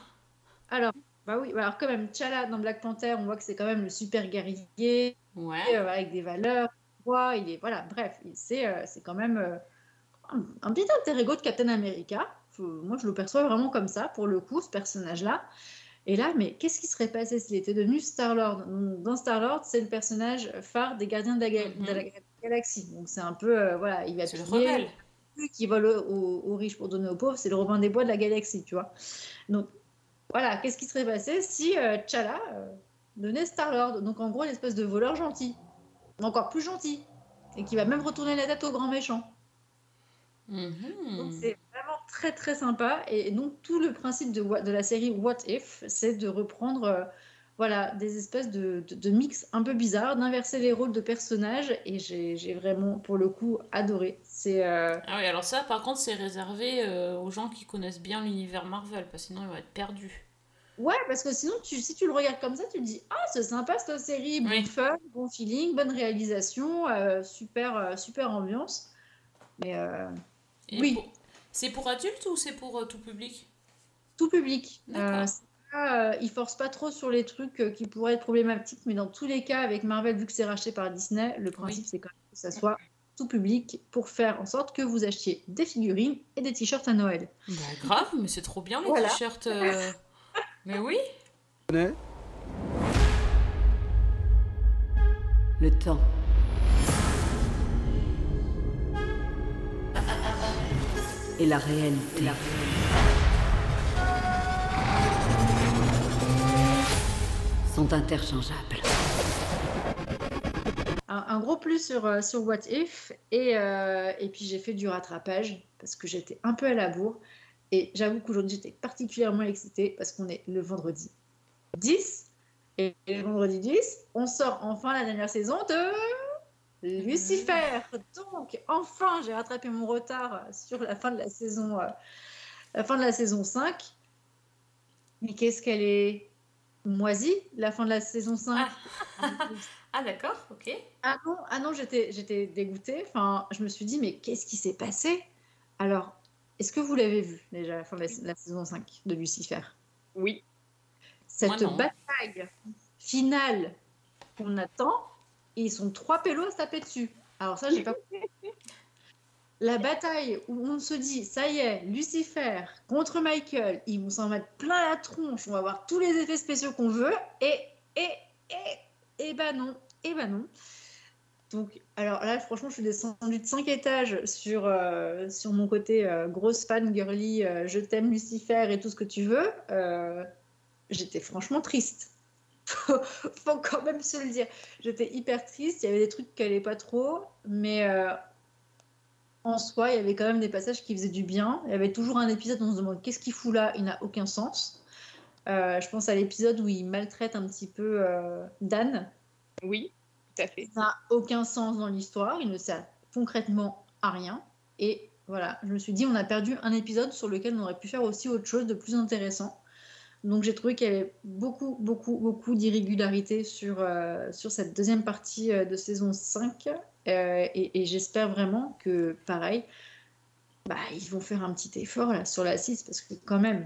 Alors, bah oui, alors quand même, T'Challa dans Black Panther, on voit que c'est quand même le super guerrier, Ouais. euh, avec des valeurs, il est, voilà, bref, c'est euh, c'est quand même euh, un, un petit alter ego de Captain America. Faut- moi, je le perçois vraiment comme ça, pour le coup, ce personnage-là. Et là, mais qu'est-ce qui serait passé s'il était devenu Star-Lord? Dans Star-Lord, c'est le personnage phare des Gardiens de la, ga- de la Galaxie. Donc, c'est un peu, euh, voilà, il va le piller, rebelle. celui qui vole aux, aux riches pour donner aux pauvres, c'est le Robin des Bois de la galaxie, tu vois. Donc, voilà, qu'est-ce qui serait passé si euh, T'Challa euh, devenait Star-Lord? Donc, en gros, une espèce de voleur gentil, encore plus gentil, et qui va même retourner la tête au grand méchant. Mhm. Donc, c'est vraiment très, très sympa. Et donc, tout le principe de la série What If, c'est de reprendre euh, voilà, des espèces de, de, de mix un peu bizarres, d'inverser les rôles de personnages. Et j'ai vraiment, pour le coup, adoré. C'est. euh, Ah oui, alors ça, par contre, c'est réservé euh, aux gens qui connaissent bien l'univers Marvel, parce que sinon ils vont être perdus. Ouais, parce que sinon, tu, si tu le regardes comme ça, tu te dis Ah, c'est sympa cette série, bon Oui. fun, bon feeling, bonne réalisation, euh, super, super ambiance. Mais oui, pour- C'est pour adultes ou c'est pour tout public? Tout public. D'accord. Euh, pas, euh, ils forcent pas trop sur les trucs euh, qui pourraient être problématiques, mais dans tous les cas, avec Marvel, vu que c'est racheté par Disney, le principe c'est quand même que ça soit tout public pour faire en sorte que vous achetiez des figurines et des t-shirts à Noël. Bah grave, mais c'est trop bien les Voilà. t-shirts. euh. Mais oui Le temps. Et la réalité. Sont interchangeables. Un, gros plus sur, euh, sur What If, et, euh, et puis j'ai fait du rattrapage parce que j'étais un peu à la bourre. Et j'avoue qu'aujourd'hui j'étais particulièrement excitée parce qu'on est le vendredi 10. Et le vendredi 10, on sort enfin la dernière saison de Lucifer. Donc enfin j'ai rattrapé mon retard sur la fin de la saison, euh, la fin de la saison 5. Mais qu'est-ce qu'elle est? Moisie, la fin de la saison 5. Ah d'accord, ok. Ah non, ah non j'étais, j'étais dégoûtée. Enfin, je me suis dit, mais qu'est-ce qui s'est passé? Alors, est-ce que vous l'avez vu déjà, la fin de la, la saison 5 de Lucifer? Oui. Cette Moi, bataille finale qu'on attend, ils sont trois pélos à se taper dessus. Alors ça, j'ai pas La bataille où on se dit, ça y est, Lucifer contre Michael, ils vont s'en mettre plein la tronche, on va avoir tous les effets spéciaux qu'on veut, et, et, et, et bah non, et bah non. Donc, alors là, franchement, je suis descendue de 5 étages sur, euh, sur mon côté euh, grosse fan, girly, euh, je t'aime Lucifer et tout ce que tu veux. J'étais franchement triste. Faut, quand même se le dire. J'étais hyper triste, il y avait des trucs qui allaient pas trop, mais en soi, il y avait quand même des passages qui faisaient du bien. Il y avait toujours un épisode où on se demande qu'est-ce qu'il fout là, il n'a aucun sens. Euh, je pense à l'épisode où il maltraite un petit peu euh, Dan. Oui, tout à fait. Ça n'a aucun sens dans l'histoire, il ne sert concrètement à rien. Et voilà, je me suis dit, on a perdu un épisode sur lequel on aurait pu faire aussi autre chose de plus intéressant. Donc j'ai trouvé qu'il y avait beaucoup, beaucoup, beaucoup d'irrégularités sur, euh, sur cette deuxième partie de saison 5. Euh, et j'espère vraiment que, pareil, bah, ils vont faire un petit effort là, sur la 6 parce que quand même,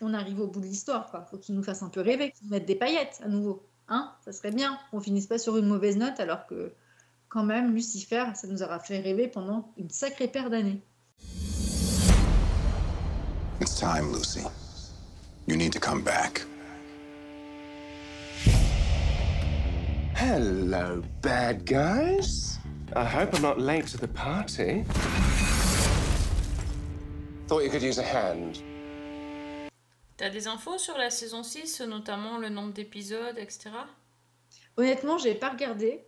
on arrive au bout de l'histoire. Il faut qu'ils nous fassent un peu rêver, qu'ils nous mettent des paillettes à nouveau. Hein? Ça serait bien qu'on finisse pas sur une mauvaise note alors que quand même, Lucifer, ça nous aura fait rêver pendant une sacrée paire d'années. It's time, Lucy. You need to come back. Hello, bad guys. I hope I'm not late to the party. Thought you could use a hand. T'as des infos sur la saison 6, notamment le nombre d'épisodes, etc. Honnêtement, j'ai pas regardé.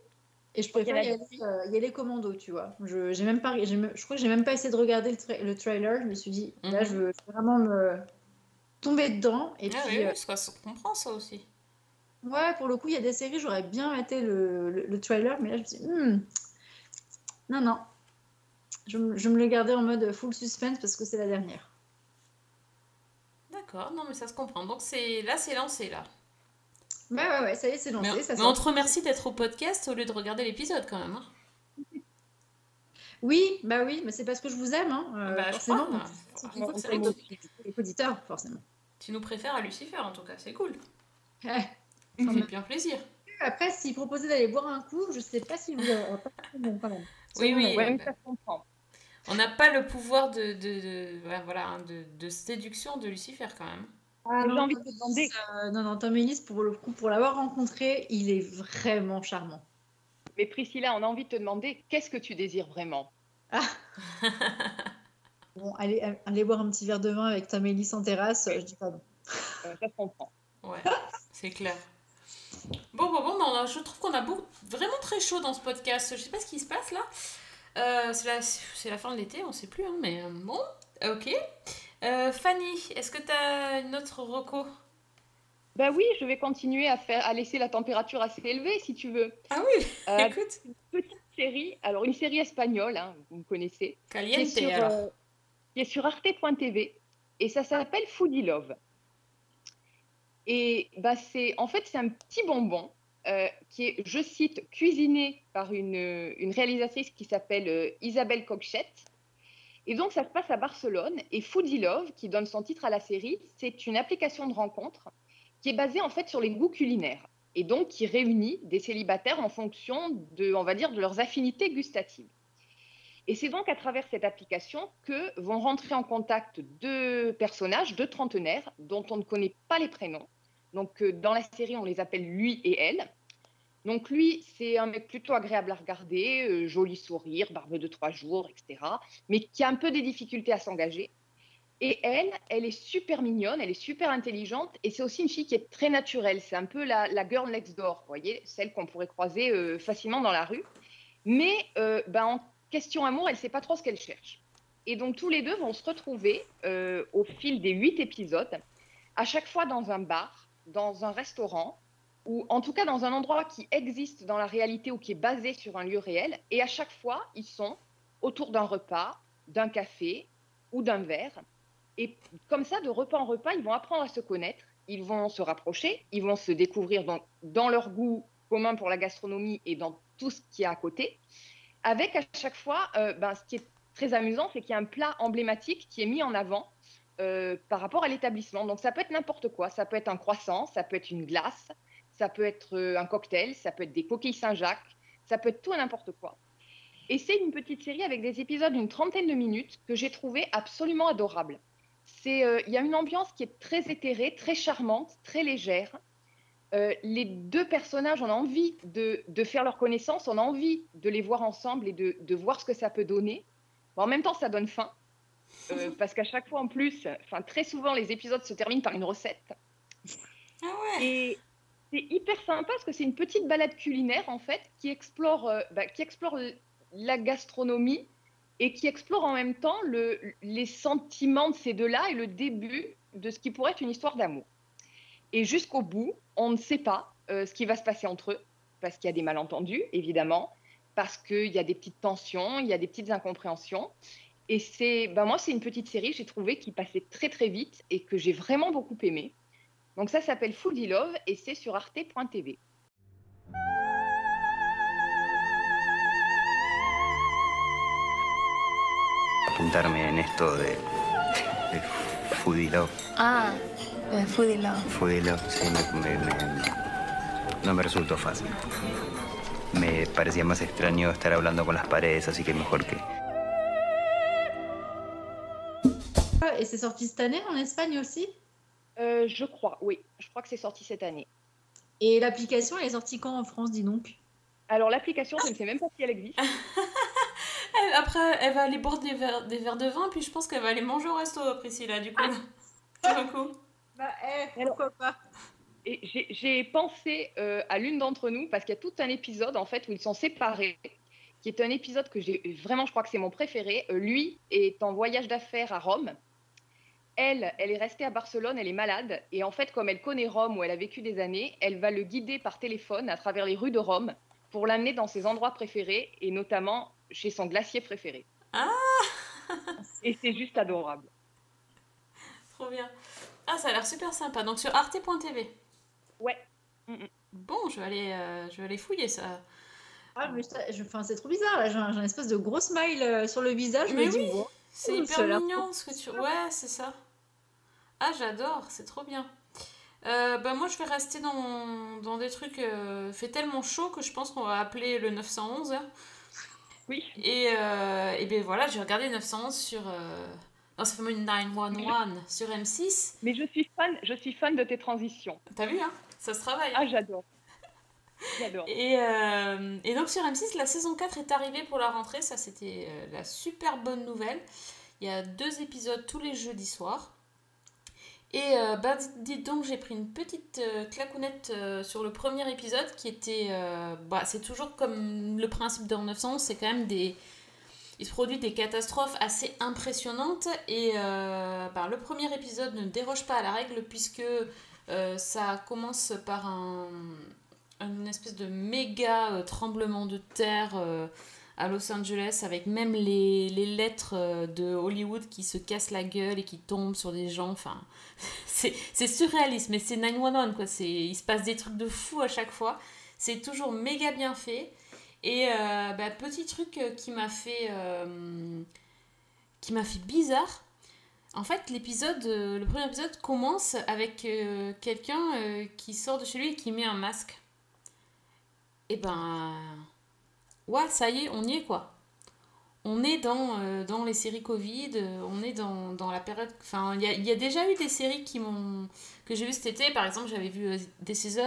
Et je préfère y aller, euh, y aller commando, tu vois. Je, j'ai même pas, j'ai je crois que j'ai même pas essayé de regarder le, tra- le trailer. Je me suis dit, là, Mhm. je veux vraiment me tomber dedans. Et ah puis, oui, euh, ça se comprend ça aussi. Ouais, pour le coup, il y a des séries, j'aurais bien été le, le, le trailer. Mais là, je me suis dit, Hmm, non, non. Je, me- je me le gardais en mode full suspense parce que c'est la dernière. D'accord, non mais ça se comprend. Donc c'est là, c'est lancé là. Ouais, ouais, ouais, ça y est, c'est lancé. Mais, ça mais on te remercie d'être au podcast au lieu de regarder l'épisode quand même. hein. Oui, bah oui, mais c'est parce que je vous aime, hein, euh, Bah, je forcément. hein. c'est les auditeurs, forcément. Tu nous préfères à Lucifer en tout cas, c'est cool. Ça Quand fait bien plaisir. Après, s'il proposait d'aller boire un coup, je sais pas si vous bon quand même. Oui, oui. Ouais, bah, ça on n'a pas le pouvoir de, de, de- ouais, voilà, hein, de, de séduction de Lucifer quand même. Ah, J'ai envie de te demander- euh, non, non, Tom Ellis, pour le coup, pour l'avoir rencontré, il est vraiment charmant. Mais Priscilla, on a envie de te demander qu'est-ce que tu désires vraiment? Bon, allez, allez boire un petit verre de vin avec Tom Ellis en terrasse, euh, je dis pas non. Euh, Ça se comprend. Ouais, c'est clair. Bon, bon, bon, non, je trouve qu'on a beau- vraiment très chaud dans ce podcast. Je sais pas ce qui se passe là. Euh, c'est la, c'est la fin de l'été, on sait plus, hein, mais euh, bon, ok. Euh, Fanny, est-ce que tu as une autre reco? Bah oui, je vais continuer à faire, à laisser la température assez élevée si tu veux. Ah oui, Euh, écoute. une petite série, alors une série espagnole, hein, vous me connaissez, qui est Caliente sur, alors. euh, qui est sur arte.tv et ça s'appelle Foodie Love. Et bah c'est, en fait, c'est un petit bonbon euh, qui est, je cite, cuisiné par une, réalisatrice qui s'appelle euh, Isabelle Cochette. Et donc, ça se passe à Barcelone. Et Foodie Love, qui donne son titre à la série, c'est une application de rencontre qui est basée en fait sur les goûts culinaires et donc qui réunit des célibataires en fonction de, on va dire, de leurs affinités gustatives. Et c'est donc à travers cette application que vont rentrer en contact deux personnages, deux trentenaires, dont on ne connaît pas les prénoms. Donc euh, dans la série, on les appelle lui et elle. Donc lui, c'est un mec plutôt agréable à regarder, euh, joli sourire, barbe de trois jours, etc. Mais qui a un peu des difficultés à s'engager. Et elle, elle est super mignonne, elle est super intelligente, et c'est aussi une fille qui est très naturelle. C'est un peu la, girl next door, vous voyez, celle qu'on pourrait croiser euh, facilement dans la rue. Mais ben, en question amour, elle ne sait pas trop ce qu'elle cherche. Et donc tous les deux vont se retrouver au fil des huit épisodes, à chaque fois dans un bar, dans un restaurant, ou en tout cas dans un endroit qui existe dans la réalité ou qui est basé sur un lieu réel. Et à chaque fois, ils sont autour d'un repas, d'un café ou d'un verre. Et comme ça, de repas en repas, ils vont apprendre à se connaître, ils vont se rapprocher, ils vont se découvrir dans, dans leur goût commun pour la gastronomie et dans tout ce qui est à côté. Avec à chaque fois, euh, ben, ce qui est très amusant, c'est qu'il y a un plat emblématique qui est mis en avant euh, par rapport à l'établissement. Donc ça peut être n'importe quoi, ça peut être un croissant, ça peut être une glace, ça peut être euh, un cocktail, ça peut être des coquilles Saint-Jacques, ça peut être tout n'importe quoi. Et c'est une petite série avec des épisodes d'une trentaine de minutes que j'ai trouvé absolument adorable. Euh, il y a une ambiance qui est très éthérée, très charmante, très légère. les deux personnages, on a envie de, faire leur connaissance, on a envie de les voir ensemble et de, voir ce que ça peut donner. En même temps, ça donne faim. Euh, parce qu'à chaque fois, en plus, enfin, très souvent, les épisodes se terminent par une recette. Ah ouais. Et c'est hyper sympa parce que c'est une petite balade culinaire, en fait, qui explore, euh, bah, qui explore la gastronomie et qui explore en même temps le, les sentiments de ces deux-là et le début de ce qui pourrait être une histoire d'amour. Et jusqu'au bout, on ne sait pas euh, ce qui va se passer entre eux, parce qu'il y a des malentendus, évidemment, parce qu'il y a des petites tensions, il y a des petites incompréhensions. Et c'est, ben moi, c'est une petite série, j'ai trouvé, qui passait très très vite et que j'ai vraiment beaucoup aimé. Donc ça s'appelle Foodie Love et c'est sur arte.tv. Apuntarme en esto de, de Foodie Love. Ah, de Foodie Love. Foodie Love, sí, me, me, me, no me resultó fácil. Me parecía más extraño estar hablando con las paredes, así que mejor que... Et c'est sorti cette année en Espagne aussi? Euh, Je crois, oui. Je crois que c'est sorti cette année. Et l'application, elle est sortie quand en France, dis donc? Alors l'application, je ne sais même pas si elle existe. Après, elle va aller boire des verres, des verres de vin, puis je pense qu'elle va aller manger au resto, Priscilla, du coup. du coup. Bah, eh, pourquoi pas Et j'ai pensé euh, à l'une d'entre nous, parce qu'il y a tout un épisode, en fait, où ils sont séparés, qui est un épisode que j'ai vraiment, je crois que c'est mon préféré. Euh, lui est en voyage d'affaires à Rome. Elle, elle est restée à Barcelone, elle est malade. Et en fait, comme elle connaît Rome, où elle a vécu des années, elle va le guider par téléphone à travers les rues de Rome pour l'amener dans ses endroits préférés, et notamment chez son glacier préféré. Ah Et c'est juste adorable. Trop bien. Ah, ça a l'air super sympa. Donc sur arte.tv. Ouais. Bon, je vais aller, euh, je vais aller fouiller ça. Ah, mais je, enfin, c'est trop bizarre, là. J'ai un, j'ai un espèce de gros smile euh, sur le visage. Mais je me oui, dis, bon, c'est oh, hyper mignon ce que tu. Ouais, c'est ça. Ah, j'adore, c'est trop bien. Euh, bah moi je vais rester dans, dans des trucs euh, fait tellement chaud que je pense qu'on va appeler le 911 hein. oui et, euh, et ben voilà j'ai regardé 911 sur euh... non c'est fameux 911 sur M6 Mais je suis fan, je suis fan de tes transitions. t'as vu hein ça se travaille Ah, j'adore. J'adore. Et, et donc sur M6, la saison 4 est arrivée pour la rentrée. Ça, c'était la super bonne nouvelle. Il y a deux épisodes tous les jeudis soirs. Et bah, dites donc, j'ai pris une petite euh, euh, sur le premier épisode qui était. euh, bah, c'est toujours comme le principe dans 911, c'est quand même des. Il se produit des catastrophes assez impressionnantes et bah, le premier épisode ne déroge pas à la règle puisque ça commence par un, une espèce de méga tremblement de terre à Los Angeles avec même les, les lettres euh, de Hollywood qui se cassent la gueule et qui tombent sur des gens. Enfin, c'est surréaliste, mais c'est 911 quoi. Il se passe des trucs de fou à chaque fois. C'est toujours méga bien fait. Et euh, bah, petit truc euh, qui m'a fait, euh, qui m'a fait bizarre. En fait, l'épisode, le premier épisode commence avec quelqu'un qui sort de chez lui et qui met un masque. Et ben, ouais, ça y est, on y est quoi. On est dans, euh, dans les séries Covid, euh, on est dans, dans la période. Enfin, il y a, déjà eu des séries qui m'ont que j'ai vu cet été. Par exemple, j'avais vu euh, This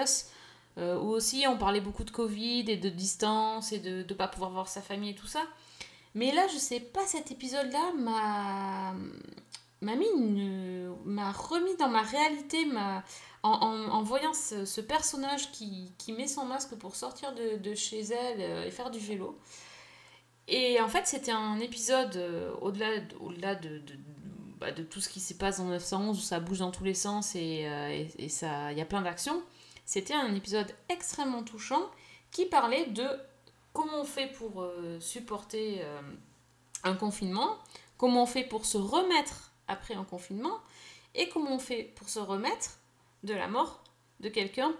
euh, où aussi on parlait beaucoup de Covid et de distance et de ne pas pouvoir voir sa famille et tout ça. Mais là, je sais pas, cet épisode-là m'a m'a mis m'a remis dans ma réalité m'a en, voyant ce, personnage qui, met son masque pour sortir de, chez elle euh, et faire du vélo. Et en fait c'était un épisode euh, au-delà de- au-delà de, de, bah, de tout ce qui se passe dans 911 où ça bouge dans tous les sens et, euh, il y a plein d'actions c'était un épisode extrêmement touchant qui parlait de comment on fait pour supporter un confinement, comment on fait pour se remettre après un confinement, et comment on fait pour se remettre de la mort de quelqu'un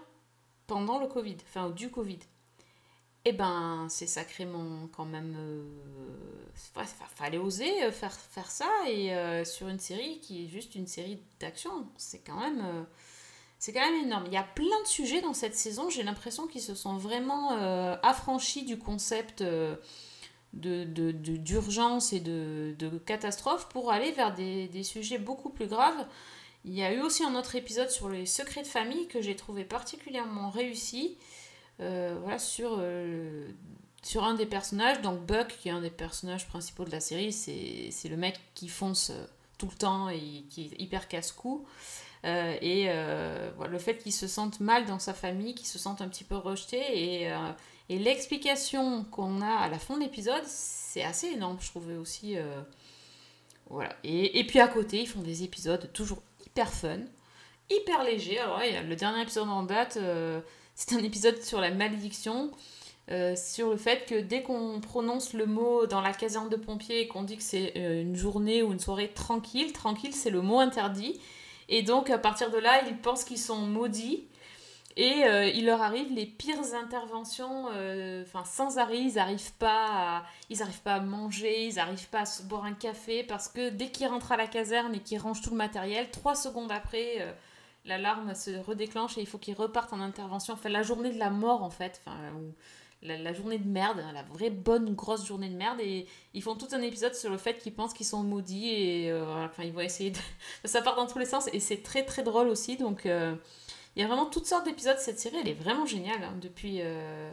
pendant le Covid, enfin du Covid. Eh ben, c'est sacrément quand même... euh, fa- fa- fallait oser euh, faire, faire ça, et euh, sur une série qui est juste une série d'action, c'est quand même... euh, c'est quand même énorme. Il y a plein de sujets dans cette saison. J'ai l'impression qu'ils se sont vraiment affranchis du concept d'urgence et de, catastrophe pour aller vers des sujets beaucoup plus graves. Il y a eu aussi un autre épisode sur les secrets de famille que j'ai trouvé particulièrement réussi. Euh, voilà, sur, euh, sur un des personnages, donc Buck, qui est un des personnages principaux de la série, c'est le mec qui fonce euh, tout le temps et qui est hyper casse-cou. et voilà, le fait qu'il se sente mal dans sa famille, qu'il se sente un petit peu rejeté, et, et l'explication qu'on a à la fin de l'épisode, c'est assez énorme, je trouvais aussi. voilà. Et, et puis à côté, ils font des épisodes toujours hyper fun, hyper léger. Alors, le dernier épisode en date, euh, c'est un épisode sur la malédiction. Euh, sur le fait que dès qu'on prononce le mot dans la caserne de pompiers et qu'on dit que c'est euh, une journée ou une soirée tranquille, tranquille c'est le mot interdit. Et donc à partir de là, ils pensent qu'ils sont maudits. Et il leur arrive les pires interventions, enfin sans arrêt, ils n'arrivent pas, arrivent pas à manger, ils n'arrivent pas à se boire un café parce que dès qu'ils rentrent à la caserne et qu'ils rangent tout le matériel, trois secondes après, l'alarme se redéclenche et il faut qu'ils repartent en intervention. Enfin, la journée de la mort, en fait. Enfin, la, journée de merde, la vraie bonne grosse journée de merde. Et ils font tout un épisode sur le fait qu'ils pensent qu'ils sont maudits et euh, enfin, ils vont essayer de. Ça part dans tous les sens et c'est très très drôle aussi. Donc, euh, il y a vraiment toutes sortes d'épisodes. Cette série, elle est vraiment géniale. Hein. Depuis. Euh,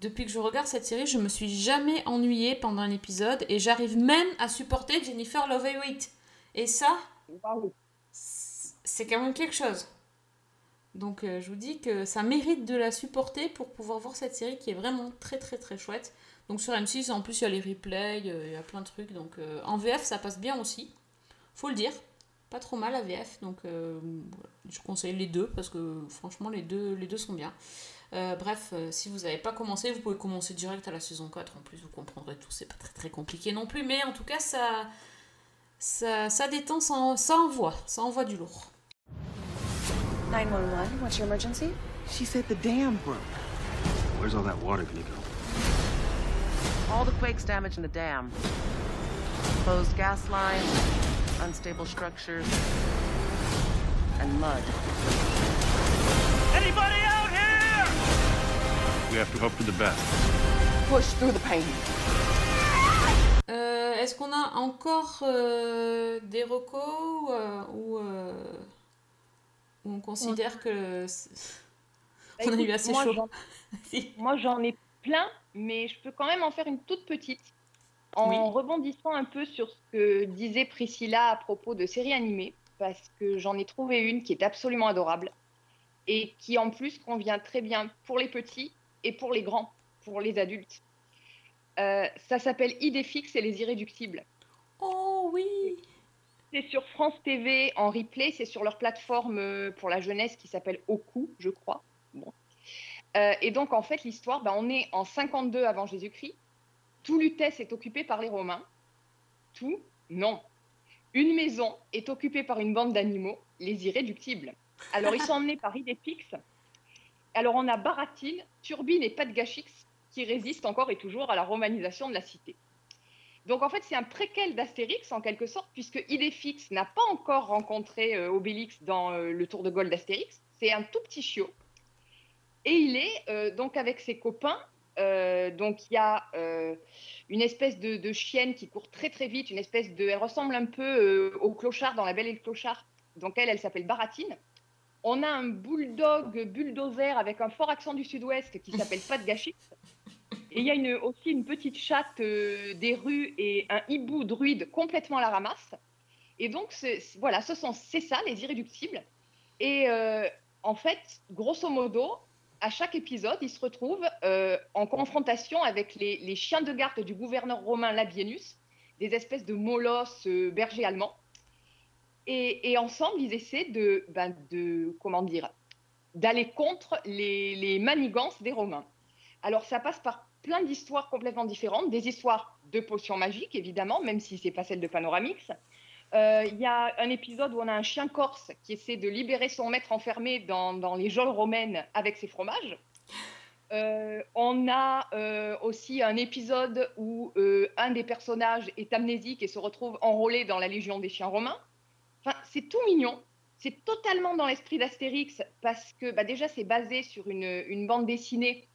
depuis que je regarde cette série, je me suis jamais ennuyée pendant un épisode et j'arrive même à supporter Jennifer Love Hewitt. Et ça, c'est quand même quelque chose. Donc euh, je vous dis que ça mérite de la supporter pour pouvoir voir cette série qui est vraiment très très très chouette. Donc sur M6 en plus il y a les replays, il y a plein de trucs. Donc euh, en VF ça passe bien aussi. Faut le dire. Pas trop mal à VF. Donc euh, je conseille les deux parce que franchement les deux, les deux sont bien. bref, si vous n'avez pas commencé, vous pouvez commencer direct à la saison 4. En plus, vous comprendrez tout. C'est pas très très compliqué non plus. Mais en tout cas, ça, ça, ça détend, ça, ça envoie. Ça envoie du lourd. 911, what's your emergency? She said the dam broke. Where's all that water gonna go? All the quakes damaging the dam. Closed gas lines, unstable structures, and mud. Anybody out here? We have to hope for the best. Push through the pain. Euh, Est-ce qu'on a encore euh, des recos euh, ou, euh, on considère que bah, on a eu assez moi, chaud? moi, j'en ai plein, mais je peux quand même en faire une toute petite. En rebondissant un peu sur ce que disait Priscilla à propos de séries animées, parce que j'en ai trouvé une qui est absolument adorable et qui en plus convient très bien pour les petits et pour les grands, pour les adultes. Euh, ça s'appelle Idéfix et les Irréductibles. Oh oui c'est sur France TV en replay, c'est sur leur plateforme euh, pour la jeunesse qui s'appelle Oku, je crois. Bon. Euh, et donc, en fait, l'histoire, ben, on est en 52 avant Jésus-Christ. Tout Lutèce est occupé par les Romains. Tout Non. Une maison est occupée par une bande d'animaux, les irréductibles. Alors, ils sont emmenés par Idéfix. Alors, on a Baratine, Turbine et Padgachix qui résistent encore et toujours à la romanisation de la cité. Donc en fait, c'est un préquel d'Astérix en quelque sorte, puisque Idéfix n'a pas encore rencontré euh, Obélix dans euh, le Tour de Gaulle d'Astérix. C'est un tout petit chiot. Et il est euh, donc avec ses copains. Donc il y a une espèce de, chienne qui court très très vite, une espèce de, elle ressemble un peu au clochard dans La Belle et le Clochard. Donc elle, elle s'appelle Baratine. On a un bulldog bulldozer avec un fort accent du sud-ouest qui s'appelle Pat Gachix. Et il y a une, aussi une petite chatte euh, des rues et un hibou druide complètement à la ramasse. Et donc, voilà, ce sont, c'est ça, les irréductibles. Et euh, en fait, grosso modo, à chaque épisode, ils se retrouvent euh, en confrontation avec les, chiens de garde du gouverneur romain Labienus, des espèces de molosses bergers allemands. Et, ensemble, ils essaient de, ben, de comment dire, d'aller contre les, les manigances des Romains. Alors, ça passe par plein d'histoires complètement différentes, des histoires de potions magiques, évidemment, même si ce n'est pas celle de Panoramix. Euh, il y a un épisode où on a un chien corse qui essaie de libérer son maître enfermé dans, les geôles romaines avec ses fromages. Euh, on a euh, aussi un épisode où un des personnages est amnésique et se retrouve enrôlé dans la Légion des chiens romains. Enfin, c'est tout mignon. C'est totalement dans l'esprit d'Astérix parce que bah, déjà c'est basé sur une bande dessinée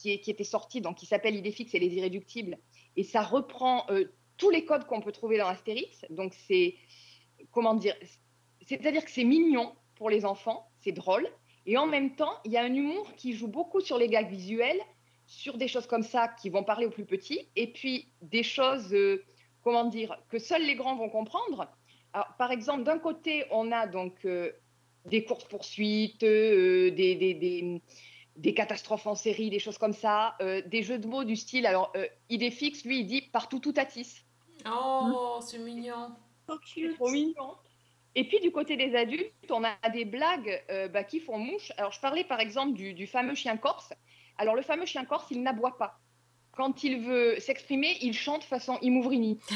qui, était sorti, donc qui s'appelle Idéfix et les Irréductibles. Et ça reprend tous les codes qu'on peut trouver dans Astérix. Donc c'est, comment dire, c'est-à-dire que c'est mignon pour les enfants, c'est drôle, et en même temps, il y a un humour qui joue beaucoup sur les gags visuels, sur des choses comme ça qui vont parler aux plus petits, et puis des choses, euh, comment dire, que seuls les grands vont comprendre. Par exemple, d'un côté, on a donc euh, des courses-poursuites, euh, des, catastrophes en série, des choses comme ça, des jeux de mots du style. Alors, euh, Idéfix, lui, il dit partout tout à tisse. Oh, c'est mignon. C'est trop mignon. Et puis, du côté des adultes, on a des blagues euh, bah, qui font mouche. Alors, je parlais par exemple du, du fameux chien corse. Alors, le fameux chien corse, il n'aboie pas. Quand il veut s'exprimer, il chante façon Imouvrini.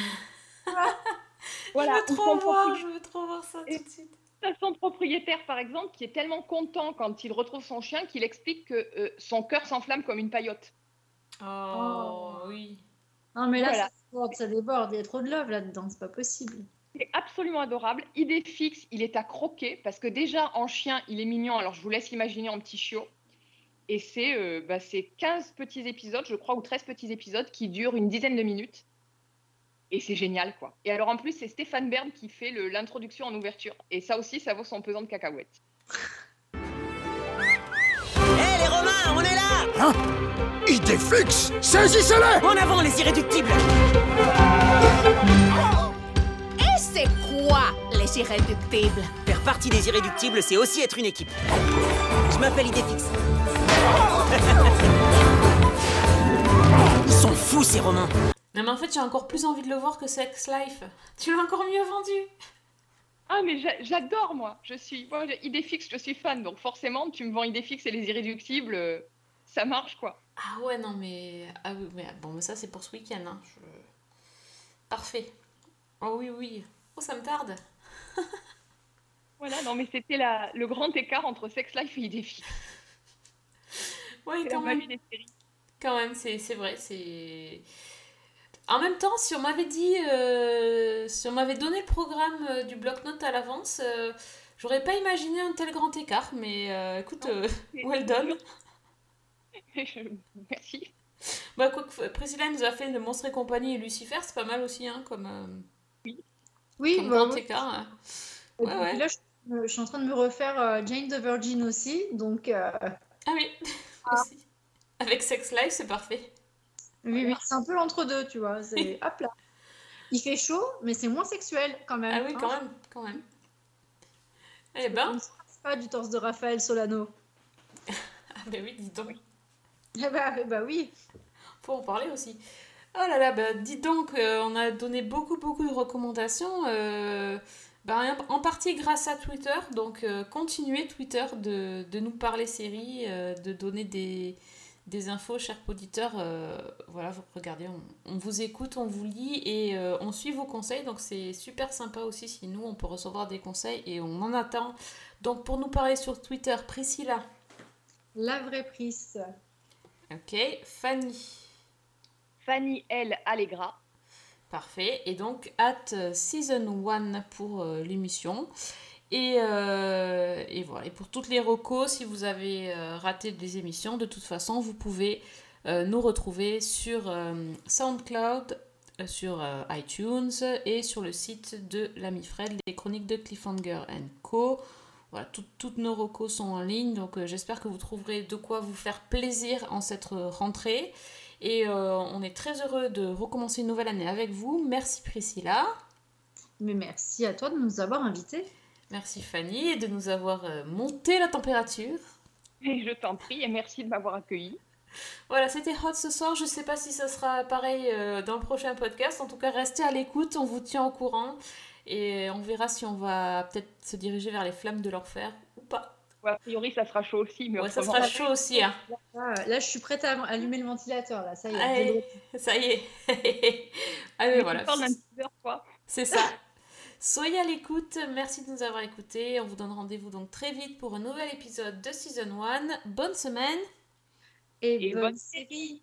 Je veux trop voir, je veux trop voir ça tout de suite. Son propriétaire, par exemple, qui est tellement content quand il retrouve son chien qu'il explique que euh, son cœur s'enflamme comme une paillote. Oh, oui. Non, mais là, Voilà. ça, déborde, ça déborde. Il y a trop de love là-dedans, c'est pas possible. C'est absolument adorable. Idée fixe, il est à croquer parce que déjà en chien, il est mignon. Alors je vous laisse imaginer en petit chiot. Et c'est euh, bah, c'est 15 petits épisodes, je crois, ou 13 petits épisodes qui durent une dizaine de minutes. Et c'est génial, quoi. Et alors en plus, c'est Stéphane Bern qui fait le- l'introduction en ouverture. Et ça aussi, ça vaut son pesant de cacahuètes. Hé les Romains, on est là Hein? Idée fixe Saisissez-les En avant les irréductibles Et c'est quoi les irréductibles? Faire partie des irréductibles, c'est aussi être une équipe. Je m'appelle Idéfix. Ils sont fous ces Romains Non, mais en fait, j'ai encore plus envie de le voir que Sex Life. Tu l'as encore mieux vendu. Ah, mais j'a- j'adore, moi. Je suis, moi, idée fixe, je suis fan. Donc forcément, tu me vends idée fixe et les irréductibles, euh, ça marche, quoi. Ah ouais, non, mais. Ah oui, mais bon, mais ça, c'est pour ce week-end. Hein. Je- Parfait. Oh oui, oui. Oh, ça me tarde. Voilà, non, mais c'était la- le grand écart entre Sex Life et idée fixe. Ouais, quand même. des séries. Quand même, c'est c'est vrai, c'est... En même temps, si on m'avait dit, euh, si on m'avait donné le programme euh, du bloc-notes à l'avance, euh, j'aurais pas imaginé un tel grand écart, mais euh, écoute, well done. Merci. Bah, quoi que Priscilla nous a fait de Monstres et compagnie et Lucifer, c'est pas mal aussi, hein, comme, euh, Oui, comme bah, grand oui. écart. hein. Ouais, ouais. Là, je, je suis en train de me refaire euh, Jane the Virgin aussi, donc euh, Ah oui, aussi. Avec Sex Life, c'est parfait. oui, oui, c'est un peu l'entre-deux, tu vois. C'est hop là. Il fait chaud, mais c'est moins sexuel quand même. Ah oui, quand hein. même, quand même. Eh ben, pas du torse de Raphaël Solano. ah ben oui, dis donc. Eh bah, bah oui. Faut en parler aussi. Oh là là, bah dis donc, euh, on a donné beaucoup beaucoup de recommandations, euh, bah, en partie grâce à Twitter. Donc euh, continuez Twitter de, de nous parler séries, de donner des, des infos, chers auditeurs. voilà, vous regardez, on, on vous écoute, on vous lit et on suit vos conseils. Donc c'est super sympa aussi si nous on peut recevoir des conseils et on en attend. Donc pour nous parler sur Twitter, Priscilla. La vraie prise. Ok, Fanny. Fanny L. Allegra. Parfait. Et donc, at euh, season 1 pour euh, l'émission. Et, euh, et voilà. Et pour toutes les recos, si vous avez euh, raté des émissions, de toute façon, vous pouvez nous retrouver sur SoundCloud, sur iTunes et sur le site de l'ami Fred, les chroniques de Cliffhanger Co. Voilà, tout- toutes nos recos sont en ligne, donc euh, j'espère que vous trouverez de quoi vous faire plaisir en cette euh, rentrée. Et euh, on est très heureux de recommencer une nouvelle année avec vous. Merci Priscilla. Mais merci à toi de nous avoir invités. Merci Fanny et de nous avoir monté la température. Et je t'en prie et merci de m'avoir accueilli. Voilà, c'était Hot ce soir. Je sais pas si ça sera pareil dans le prochain podcast. En tout cas, restez à l'écoute, on vous tient au courant. Et on verra si on va peut-être se diriger vers les flammes de l'enfer ou pas. Ouais, a priori, ça sera chaud aussi. Mais Ouais, ça sera chaud aussi. Hein. Ah, là, je suis prête à allumer le ventilateur. Là, ça y est. Allez, ça y est. Allez, Mais voilà. C'est ça. Soyez à l'écoute, merci de nous avoir écoutés. On vous donne rendez-vous donc très vite pour un nouvel épisode de Season 1. Bonne semaine Et, Et bonne bonne série.